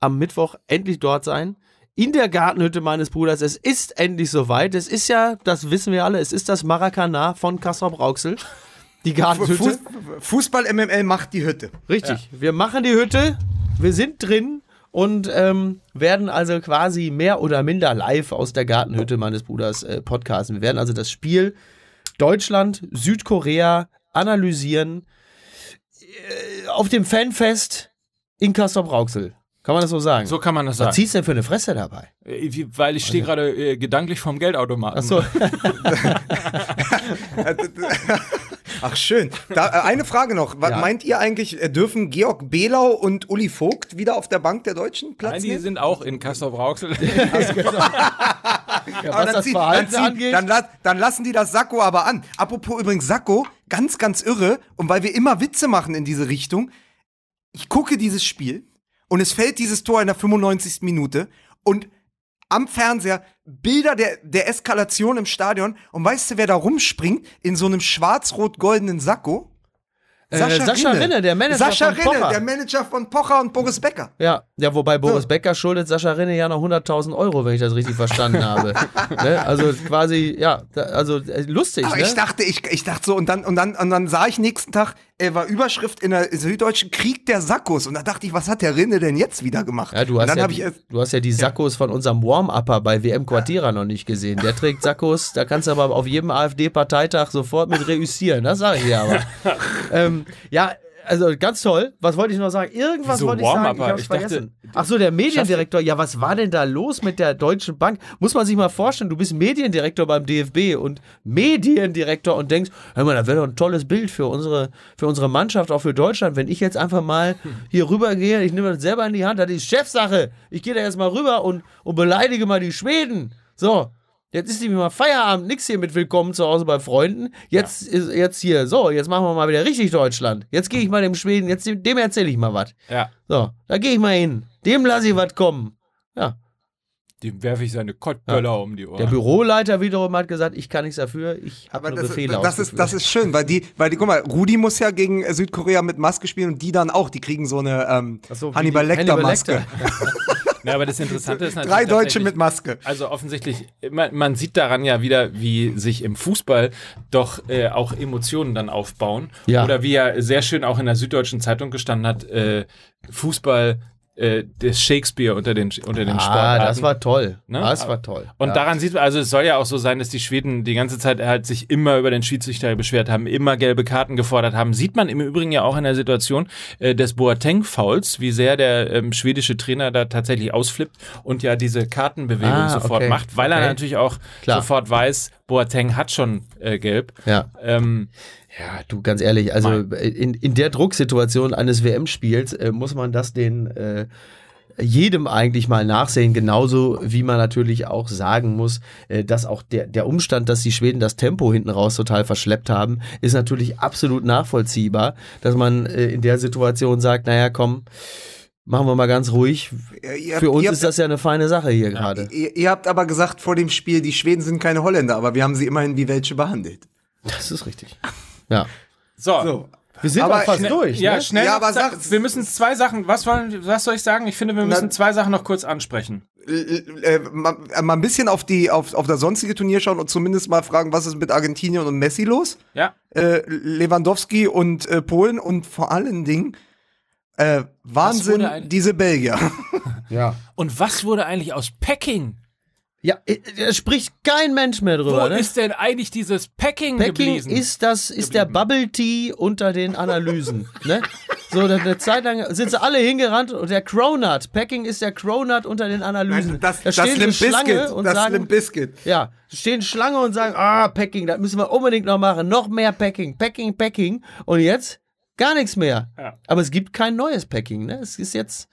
am Mittwoch endlich dort sein. In der Gartenhütte meines Bruders. Es ist endlich soweit. Es ist ja, das wissen wir alle, es ist das Maracana von Kassel Brauxel. Die Gartenhütte. Fuß, Fußball MML macht die Hütte. Richtig. Wir machen die Hütte, wir sind drin und ähm, werden also quasi mehr oder minder live aus der Gartenhütte meines Bruders äh, podcasten. Wir werden also das Spiel Deutschland, Südkorea analysieren äh, auf dem Fanfest in Kassel-Brauxel. Kann man das so sagen? So kann man das Was sagen. ziehst du denn für eine Fresse dabei? Äh, Weil ich stehe gerade äh, gedanklich vom Geldautomaten. Achso, Ach schön. Da, äh, eine Frage noch. Was Ja. meint ihr eigentlich, äh, dürfen Georg Belau und Uli Vogt wieder auf der Bank der Deutschen Platz Nein, die nehmen? sind auch in Kassel-Brauxel. ja, Aber was das zieht- Verhalten dann, angeht. dann, la- dann lassen die das Sakko aber an. Apropos übrigens Sakko, ganz, ganz irre. Und weil wir immer Witze machen in diese Richtung, ich gucke dieses Spiel und es fällt dieses Tor in der 95. Minute und am Fernseher Bilder der, der Eskalation im Stadion. Und weißt du, wer da rumspringt in so einem schwarz-rot-goldenen Sakko? Äh, Sascha Rinne, der Manager Sascha von Rinne, Pocher. der Manager von Pocher und Boris Becker. Ja, ja, wobei Boris So. Becker schuldet Sascha Rinne ja noch 100.000 Euro, wenn ich das richtig verstanden habe. ne? Also quasi, ja, da, also äh, lustig, Aber ne? ich dachte, ich, ich dachte so, und dann, und dann, und dann sah ich nächsten Tag, äh, war Überschrift in der Süddeutschen Krieg der Sackos. Und da dachte ich, was hat der Rinne denn jetzt wieder gemacht? ja, du hast ja, die, du hast ja die Sakkos von unserem Warm-Upper bei WM Quartierer noch nicht gesehen. Der trägt Sakkos, da kannst du aber auf jedem AfD-Parteitag sofort mit reüssieren, das sage ich dir aber. ähm, ja, also ganz toll. Was wollte ich noch sagen? Irgendwas Wieso wollte ich sagen. Ich Ich dachte- vergessen. Ach so, der Mediendirektor. Ja, was war denn da los mit der Deutschen Bank? Muss man sich mal vorstellen, du bist Mediendirektor beim DFB und Mediendirektor und denkst, hör mal, das wäre doch ein tolles Bild für unsere, für unsere Mannschaft, auch für Deutschland, wenn ich jetzt einfach mal hier rüber gehe, ich nehme das selber in die Hand, das ist Chefsache. Ich gehe da jetzt mal rüber und, und beleidige mal die Schweden. So. Jetzt ist nämlich mal Feierabend, nix hier mit Willkommen zu Hause bei Freunden. Jetzt ist jetzt hier, so, jetzt machen wir mal wieder richtig Deutschland. Jetzt gehe ich mal dem Schweden, jetzt dem, dem erzähle ich mal was. Ja. So, da gehe ich mal hin. Dem lasse ich was kommen. Ja. Dem werfe ich seine Kottböller um die Ohren. Der Büroleiter wiederum hat gesagt, ich kann nichts dafür, ich habe nur das, Befehle das, ist, ausgeführt. das ist schön, weil die, weil die, guck mal, Rudi muss ja gegen Südkorea mit Maske spielen und die dann auch, die kriegen so eine ähm, Ach so, Hannibal die- Lecter Hannibal. Ja, aber das Interessante ist natürlich Drei Deutsche mit Maske. Also offensichtlich, man, man sieht daran ja wieder, wie sich im Fußball doch äh, auch Emotionen dann aufbauen. Ja. Oder wie ja sehr schön auch in der Süddeutschen Zeitung gestanden hat, äh, Fußball äh, des Shakespeare unter den, unter den Ah, Sportarten. das war toll. Ne? Das war toll. Und ja. daran sieht man, also es soll ja auch so sein, dass die Schweden die ganze Zeit halt sich immer über den Schiedsrichter beschwert haben, immer gelbe Karten gefordert haben. Sieht man im Übrigen ja auch in der Situation äh, des Boateng-Fouls, wie sehr der ähm, schwedische Trainer da tatsächlich ausflippt und ja diese Kartenbewegung Ah, sofort okay. macht, weil er Okay. natürlich auch Klar. sofort weiß, Boateng hat schon äh, gelb. ja. Ähm, Ja, du, ganz ehrlich, also in, in der Drucksituation eines WM-Spiels äh, muss man das den äh, jedem eigentlich mal nachsehen, genauso wie man natürlich auch sagen muss, äh, dass auch der, der Umstand, dass die Schweden das Tempo hinten raus total verschleppt haben, ist natürlich absolut nachvollziehbar, dass man äh, in der Situation sagt, naja, komm, machen wir mal ganz ruhig. Ihr Für habt- uns ihr ist das ja eine feine Sache hier gerade. Ihr, ihr habt aber gesagt vor dem Spiel, die Schweden sind keine Holländer, aber wir haben sie immerhin wie welche behandelt. Das ist richtig. Ja. so. So. Wir sind Aber auch fast schnell- durch. Ja, ne? schnell. Ja, aber Sa- sag's. wir müssen zwei Sachen. Was wollen? Was soll ich sagen? Ich finde, wir müssen Na- zwei Sachen noch kurz ansprechen. Äh, äh, mal, äh, mal ein bisschen auf die auf, auf das sonstige Turnier schauen und zumindest mal fragen, was ist mit Argentinien und Messi los? Ja. Äh, Lewandowski und äh, Polen und vor allen Dingen äh, Wahnsinn, diese Belgier. ja. Und was wurde eigentlich aus Packing? Ja, äh, da spricht kein Mensch mehr Wo drüber. ne? ist denn eigentlich dieses Packing, Packing geblieben? ist das, ist der Bubble Tea unter den Analysen. ne? So, eine Zeit lang sind sie alle hingerannt und der Cronut, Packing ist der Cronut unter den Analysen. das da das stehen Schlange Bizkit, und das sagen, Limp Bizkit. ja, stehen Schlange und sagen, ah, Packing, das müssen wir unbedingt noch machen, noch mehr Packing, Packing, Packing. Und jetzt gar nichts mehr. Ja. Aber es gibt kein neues Packing, ne? Es ist jetzt,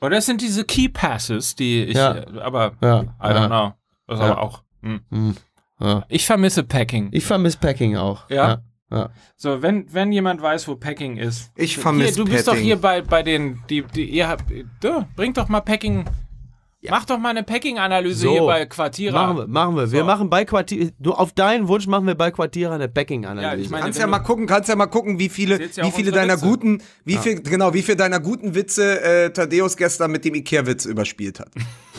Oder das sind diese Key Passes, die ich, Ja. aber Ja, I don't ja. know. Das aber auch. Hm. ja. Ich vermisse Packing. ich vermisse Packing auch. Ja? ja. ja. So, wenn, wenn jemand weiß, wo Packing ist. Ich vermisse du bist doch hier bei, bei den, die, die, ihr habt, du, bring doch mal Packing, mach doch mal eine Packing-Analyse So, hier bei Quartierer. Machen wir, machen wir. Wir So. machen bei Quartier, du, auf deinen Wunsch machen wir bei Quartier eine Packing-Analyse. Ja, ich meine, Kannst ja du- mal gucken, kannst ja mal gucken, wie viele, ja wie viele deiner Witze. guten, wie viel, genau, wie viele deiner guten Witze äh, Thaddeus gestern mit dem Ikea-Witz überspielt hat.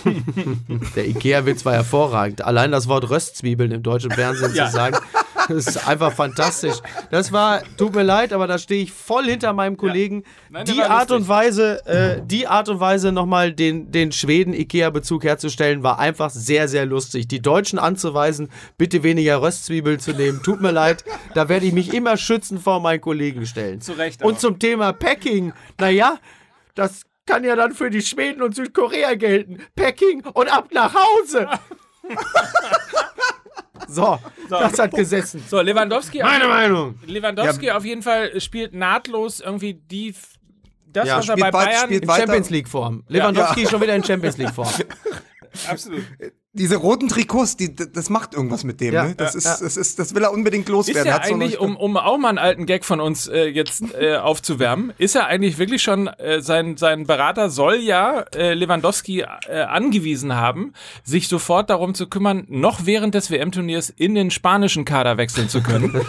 Der Ikea-Witz war hervorragend. Allein das Wort Röstzwiebeln im deutschen Fernsehen Ja. zu sagen, das ist einfach fantastisch. Das war, tut mir leid, aber da stehe ich voll hinter meinem Kollegen. Nein, der die Art und Weise, äh, die Art und Weise nochmal den, den Schweden-Ikea-Bezug herzustellen, war einfach sehr, sehr lustig. Die Deutschen anzuweisen, bitte weniger Röstzwiebeln zu nehmen. Tut mir leid, da werde ich mich immer schützen vor meinen Kollegen stellen. Zu Recht Und auch. zum Thema Packing, naja, das kann ja dann für die Schweden und Südkorea gelten. Packing und ab nach Hause. so, das hat gesessen. So, Lewandowski, Meine Meinung. Lewandowski auf jeden Fall spielt nahtlos irgendwie die, das, Ja, was er bei Bayern, spielt In Champions League Form. Lewandowski ist schon wieder in Champions League Form. Absolut. Diese roten Trikots, die, das macht irgendwas mit dem, Ja, ne? Das ja, ist, ja. das ist, das will er unbedingt loswerden. Ist er Hat's eigentlich, um, um auch mal einen alten Gag von uns äh, jetzt äh, aufzuwärmen, ist er eigentlich wirklich schon, äh, sein, sein Berater soll ja äh, Lewandowski äh, angewiesen haben, sich sofort darum zu kümmern, noch während des WM-Turniers in den spanischen Kader wechseln zu können.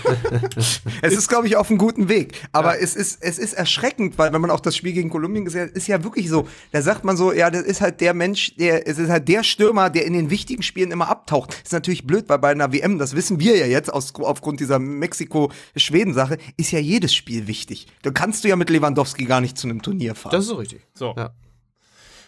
Es ist, glaube ich, auf einem guten Weg. Aber es, ist, es ist erschreckend, weil wenn man auch das Spiel gegen Kolumbien gesehen hat, ist ja wirklich so. Da sagt man so, ja, das ist halt der Mensch, der, es ist halt der Stürmer, der in den wichtigen Spielen immer abtaucht. ist natürlich blöd, weil bei einer WM, das wissen wir ja jetzt aus, aufgrund dieser Mexiko-Schweden-Sache, ist ja jedes Spiel wichtig. Da kannst du ja mit Lewandowski gar nicht zu einem Turnier fahren. Das ist so richtig. So. Ja.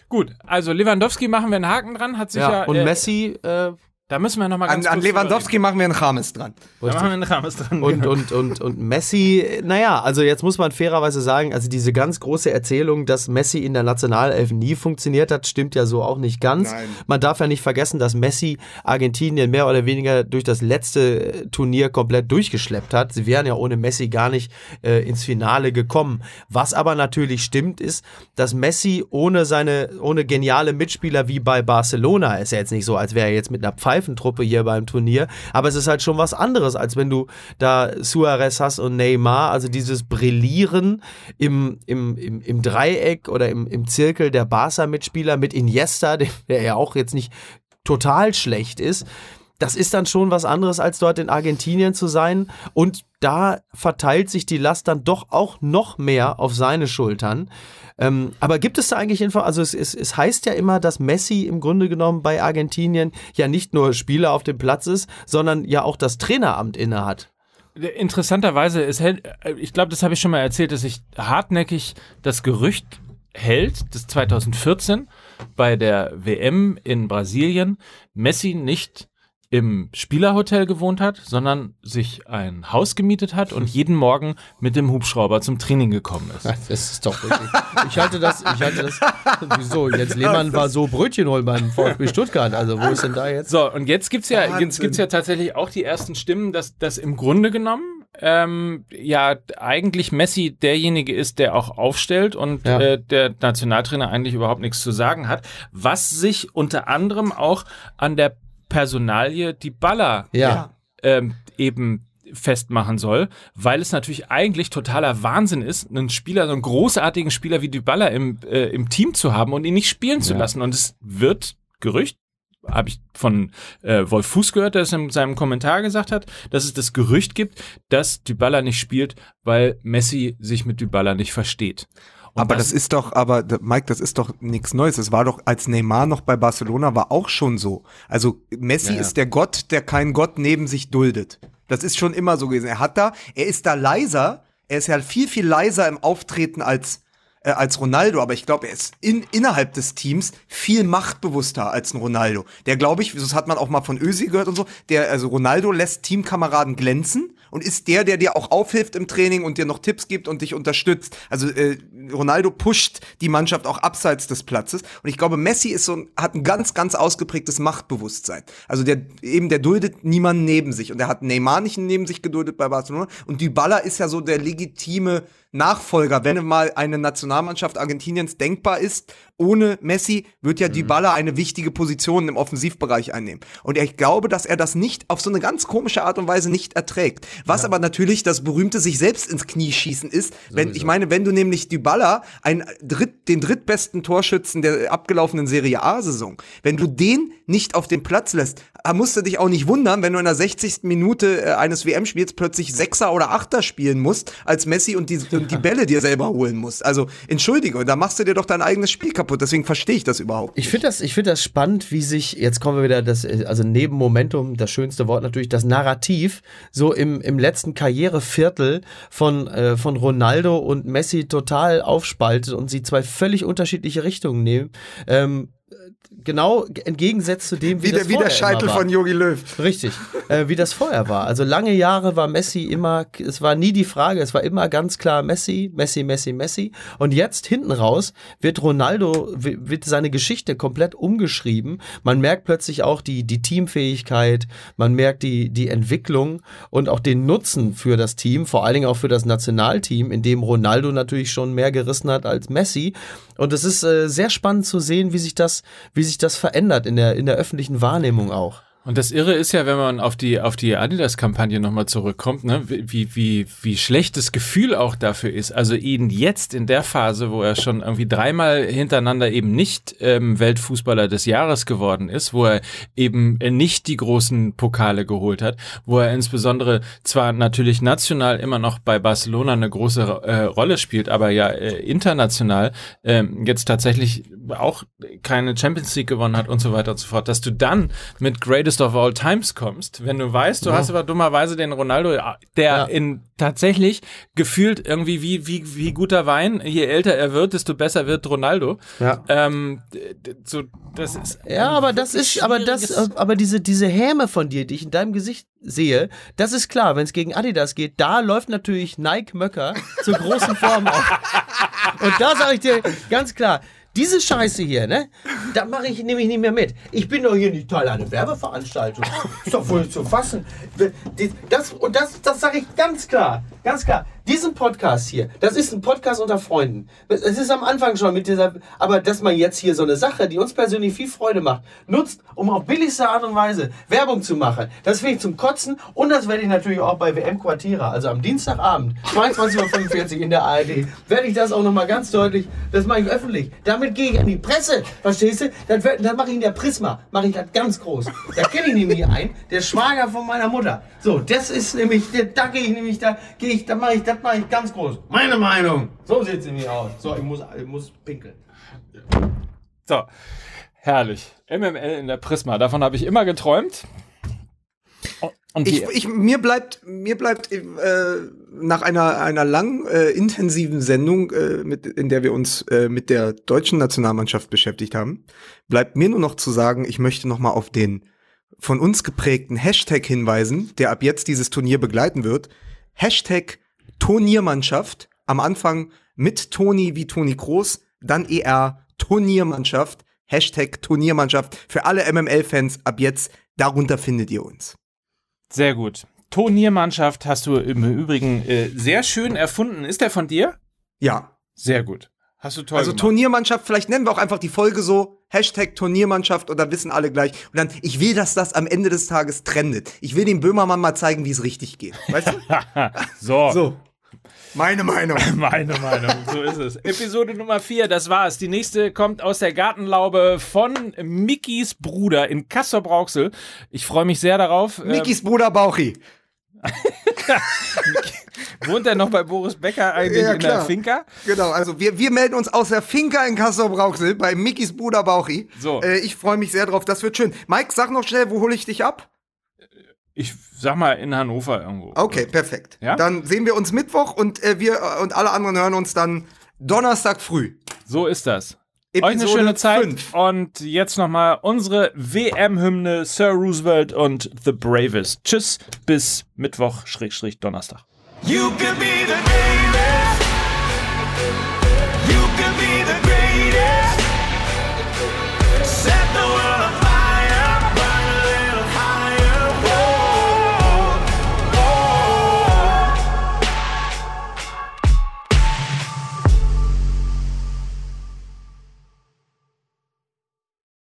Gut, also Lewandowski machen wir einen Haken dran, hat sich ja, Ja, und äh, Messi, äh, Da müssen wir nochmal ganz An, an Lewandowski machen wir einen Chames dran. Da machen wir einen Rahmen dran. Und, genau. und, und, und Messi, naja, also jetzt muss man fairerweise sagen, also diese ganz große Erzählung, dass Messi in der Nationalelf nie funktioniert hat, stimmt ja so auch nicht ganz. Nein. Man darf ja nicht vergessen, dass Messi Argentinien mehr oder weniger durch das letzte äh, Turnier komplett durchgeschleppt hat. Sie wären ja ohne Messi gar nicht äh, ins Finale gekommen. Was aber natürlich stimmt, ist, dass Messi ohne seine, ohne geniale Mitspieler wie bei Barcelona, ist ja jetzt nicht so, als wäre er jetzt mit einer Pfeifentruppe hier beim Turnier, aber es ist halt schon was anderes, als wenn du da Suarez hast und Neymar, also dieses Brillieren im, im, im, im Dreieck oder im, im Zirkel der Barca-Mitspieler mit Iniesta, der ja auch jetzt nicht total schlecht ist. Das ist dann schon was anderes, als dort in Argentinien zu sein. Und da verteilt sich die Last dann doch auch noch mehr auf seine Schultern. Ähm, aber gibt es da eigentlich Info? Also es, es, es heißt ja immer, dass Messi im Grunde genommen bei Argentinien ja nicht nur Spieler auf dem Platz ist, sondern ja auch das Traineramt innehat. Interessanterweise, es hält, äh, ich glaube, das habe ich schon mal erzählt, dass sich hartnäckig das Gerücht hält, dass 2014 bei der WM in Brasilien Messi nicht im Spielerhotel gewohnt hat, sondern sich ein Haus gemietet hat und jeden Morgen mit dem Hubschrauber zum Training gekommen ist. Das ist doch wirklich. Ich halte das, ich halte das. Wieso? Jens Lehmann war so Brötchen holen beim VfB Stuttgart. Also wo ist denn da jetzt? So, und jetzt gibt's ja, jetzt gibt's ja tatsächlich auch die ersten Stimmen, dass das im Grunde genommen ähm, ja eigentlich Messi derjenige ist, der auch aufstellt und Ja. äh, der Nationaltrainer eigentlich überhaupt nichts zu sagen hat, was sich unter anderem auch an der Personalie die Baller Ja. ähm, eben festmachen soll, weil es natürlich eigentlich totaler Wahnsinn ist, einen Spieler, so einen großartigen Spieler wie Dybala im, äh, im Team zu haben und ihn nicht spielen zu lassen. Und es wird Gerücht, habe ich von äh, Wolf Fuß gehört, der es in seinem Kommentar gesagt hat, dass es das Gerücht gibt, dass Dybala nicht spielt, weil Messi sich mit Dybala nicht versteht. Und aber das, ist doch, aber Mike, das ist doch nichts Neues. Es war doch, als Neymar noch bei Barcelona war, auch schon so. Also Messi Ja, ja. ist der Gott, der keinen Gott neben sich duldet. Das ist schon immer so gewesen. Er hat da, er ist da leiser, er ist ja viel, viel leiser im Auftreten als, äh, als Ronaldo, aber ich glaube, er ist in, innerhalb des Teams viel machtbewusster als ein Ronaldo. Der, glaube ich, das hat man auch mal von Ösi gehört und so, der, also Ronaldo lässt Teamkameraden glänzen und ist der, der dir auch aufhilft im Training und dir noch Tipps gibt und dich unterstützt. Also äh, Ronaldo pusht die Mannschaft auch abseits des Platzes und ich glaube, Messi ist so hat ein ganz, ganz ausgeprägtes Machtbewusstsein. Also der eben, der duldet niemanden neben sich und er hat Neymar nicht neben sich geduldet bei Barcelona und Dybala ist ja so der legitime Nachfolger, wenn mal eine Nationalmannschaft Argentiniens denkbar ist. Ohne Messi wird ja Dybala eine wichtige Position im Offensivbereich einnehmen. Und ich glaube, dass er das nicht auf so eine ganz komische Art und Weise nicht erträgt. Was aber natürlich das berühmte sich selbst ins Knie schießen ist, wenn ich meine, wenn du nämlich Dybala, ein dritt, den drittbesten Torschützen der abgelaufenen Serie A-Saison, wenn du den nicht auf den Platz lässt, da musst du dich auch nicht wundern, wenn du in der 60. Minute äh, eines WM-Spiels plötzlich Sechser oder Achter spielen musst, als Messi und die, und die Bälle dir selber holen musst. Also, entschuldige, da machst du dir doch dein eigenes Spiel kaputt. Deswegen verstehe ich das überhaupt. Ich finde das, ich finde das spannend, wie sich, jetzt kommen wir wieder, das, also neben Momentum, das schönste Wort natürlich, das Narrativ, so im, im letzten Karriereviertel von, äh, von Ronaldo und Messi total aufspaltet und sie zwei völlig unterschiedliche Richtungen nehmen. Ähm, genau entgegensetzt zu dem, wie, Wie, das der, wie der vorher Scheitel war. von Jogi Löw. Richtig, äh, wie das vorher war. Also lange Jahre war Messi immer, es war nie die Frage, es war immer ganz klar Messi, Messi, Messi, Messi. Und jetzt hinten raus wird Ronaldo, wi- wird seine Geschichte komplett umgeschrieben. Man merkt plötzlich auch die, die Teamfähigkeit, man merkt die, die Entwicklung und auch den Nutzen für das Team, vor allen Dingen auch für das Nationalteam, in dem Ronaldo natürlich schon mehr gerissen hat als Messi. Und es ist äh, sehr spannend zu sehen, wie sich das, wie sich das verändert in der, in der öffentlichen Wahrnehmung auch. Und das Irre ist ja, wenn man auf die, auf die Adidas-Kampagne nochmal zurückkommt, ne, wie, wie, wie schlecht das Gefühl auch dafür ist. Also ihn jetzt in der Phase, wo er schon irgendwie dreimal hintereinander eben nicht ähm, Weltfußballer des Jahres geworden ist, wo er eben äh, nicht die großen Pokale geholt hat, wo er insbesondere zwar natürlich national immer noch bei Barcelona eine große äh, Rolle spielt, aber ja äh, international ähm, jetzt tatsächlich auch keine Champions League gewonnen hat und so weiter und so fort, dass du dann mit Greatest Greatest of All Times kommst, wenn du weißt, du hast aber dummerweise den Ronaldo, der Ja. in tatsächlich gefühlt irgendwie wie, wie, wie guter Wein, je älter er wird, desto besser wird Ronaldo. Ja. Ähm, so, das ist Ja, aber das ist, aber das, schwieriges- aber diese, diese Häme von dir, die ich in deinem Gesicht sehe, das ist klar, wenn es gegen Adidas geht, da läuft natürlich Nike Möcker zur großen Form auf. Und da sage ich dir ganz klar, diese Scheiße hier, ne, da mache ich nämlich nicht mehr mit. Ich bin doch hier nicht Teil einer Werbeveranstaltung. Ist doch wohl zu fassen. Das, und das, das sage ich ganz klar, ganz klar. Diesen Podcast hier, das ist ein Podcast unter Freunden. Es ist am Anfang schon mit dieser, aber dass man jetzt hier so eine Sache, die uns persönlich viel Freude macht, nutzt, um auf billigste Art und Weise Werbung zu machen, das finde ich zum Kotzen und das werde ich natürlich auch bei WM Quartira, also am Dienstagabend, 22.45 Uhr in der ARD, werde ich das auch nochmal ganz deutlich, das mache ich öffentlich. Damit gehe ich an die Presse, verstehst du? Dann, dann mache ich in der Prisma, mache ich das ganz groß. Da kenne ich nämlich einen, der Schwager von meiner Mutter. So, das ist nämlich, da gehe ich nämlich, da gehe ich, da mache ich, das mache ich ganz groß. Meine Meinung. So sieht es nämlich aus. So, ich muss, ich muss pinkeln. So, herrlich. MML in der Prisma, davon habe ich immer geträumt. Ich, ich, mir bleibt, mir bleibt äh, nach einer, einer lang äh, intensiven Sendung, äh, mit, in der wir uns äh, mit der deutschen Nationalmannschaft beschäftigt haben, bleibt mir nur noch zu sagen, ich möchte noch mal auf den von uns geprägten Hashtag hinweisen, der ab jetzt dieses Turnier begleiten wird. Hashtag Turniermannschaft. Am Anfang mit Toni wie Toni Groß, dann ER Turniermannschaft. Hashtag Turniermannschaft. Für alle MML-Fans ab jetzt, darunter findet ihr uns. Sehr gut. Turniermannschaft hast du im Übrigen äh, sehr schön erfunden. Ist der von dir? Ja, Sehr gut. Hast du toll Also gemacht. Turniermannschaft, vielleicht nennen wir auch einfach die Folge so, Hashtag Turniermannschaft und dann wissen alle gleich. Und dann, ich will, dass das am Ende des Tages trendet. Ich will dem Böhmermann mal zeigen, wie es richtig geht. Weißt du? so. so. Meine Meinung. Meine Meinung, so ist es. Episode Nummer 4, das war's. Die nächste kommt aus der Gartenlaube von Mickys Bruder in Kassel-Brauxel. Ich freue mich sehr darauf. Ähm, Mikis Bruder Bauchi. wohnt er noch bei Boris Becker eigentlich Ja, in der. Finca? Genau, also wir, wir melden uns aus der Finca in Kassel-Brauxel bei Mikis Bruder Bauchi. So. Äh, ich freue mich sehr drauf, das wird schön. Mike, sag noch schnell, wo hole ich dich ab? Ich sag mal in Hannover irgendwo. Okay, perfekt. Ja? Dann sehen wir uns Mittwoch und äh, wir äh, und alle anderen hören uns dann Donnerstag früh. So ist das. Euch eine Episode schöne Zeit. fünf. Und jetzt nochmal unsere WM-Hymne Sir Roosevelt und The Bravest. Tschüss, bis Mittwoch, Schrägstrich, Donnerstag. You could be the greatest.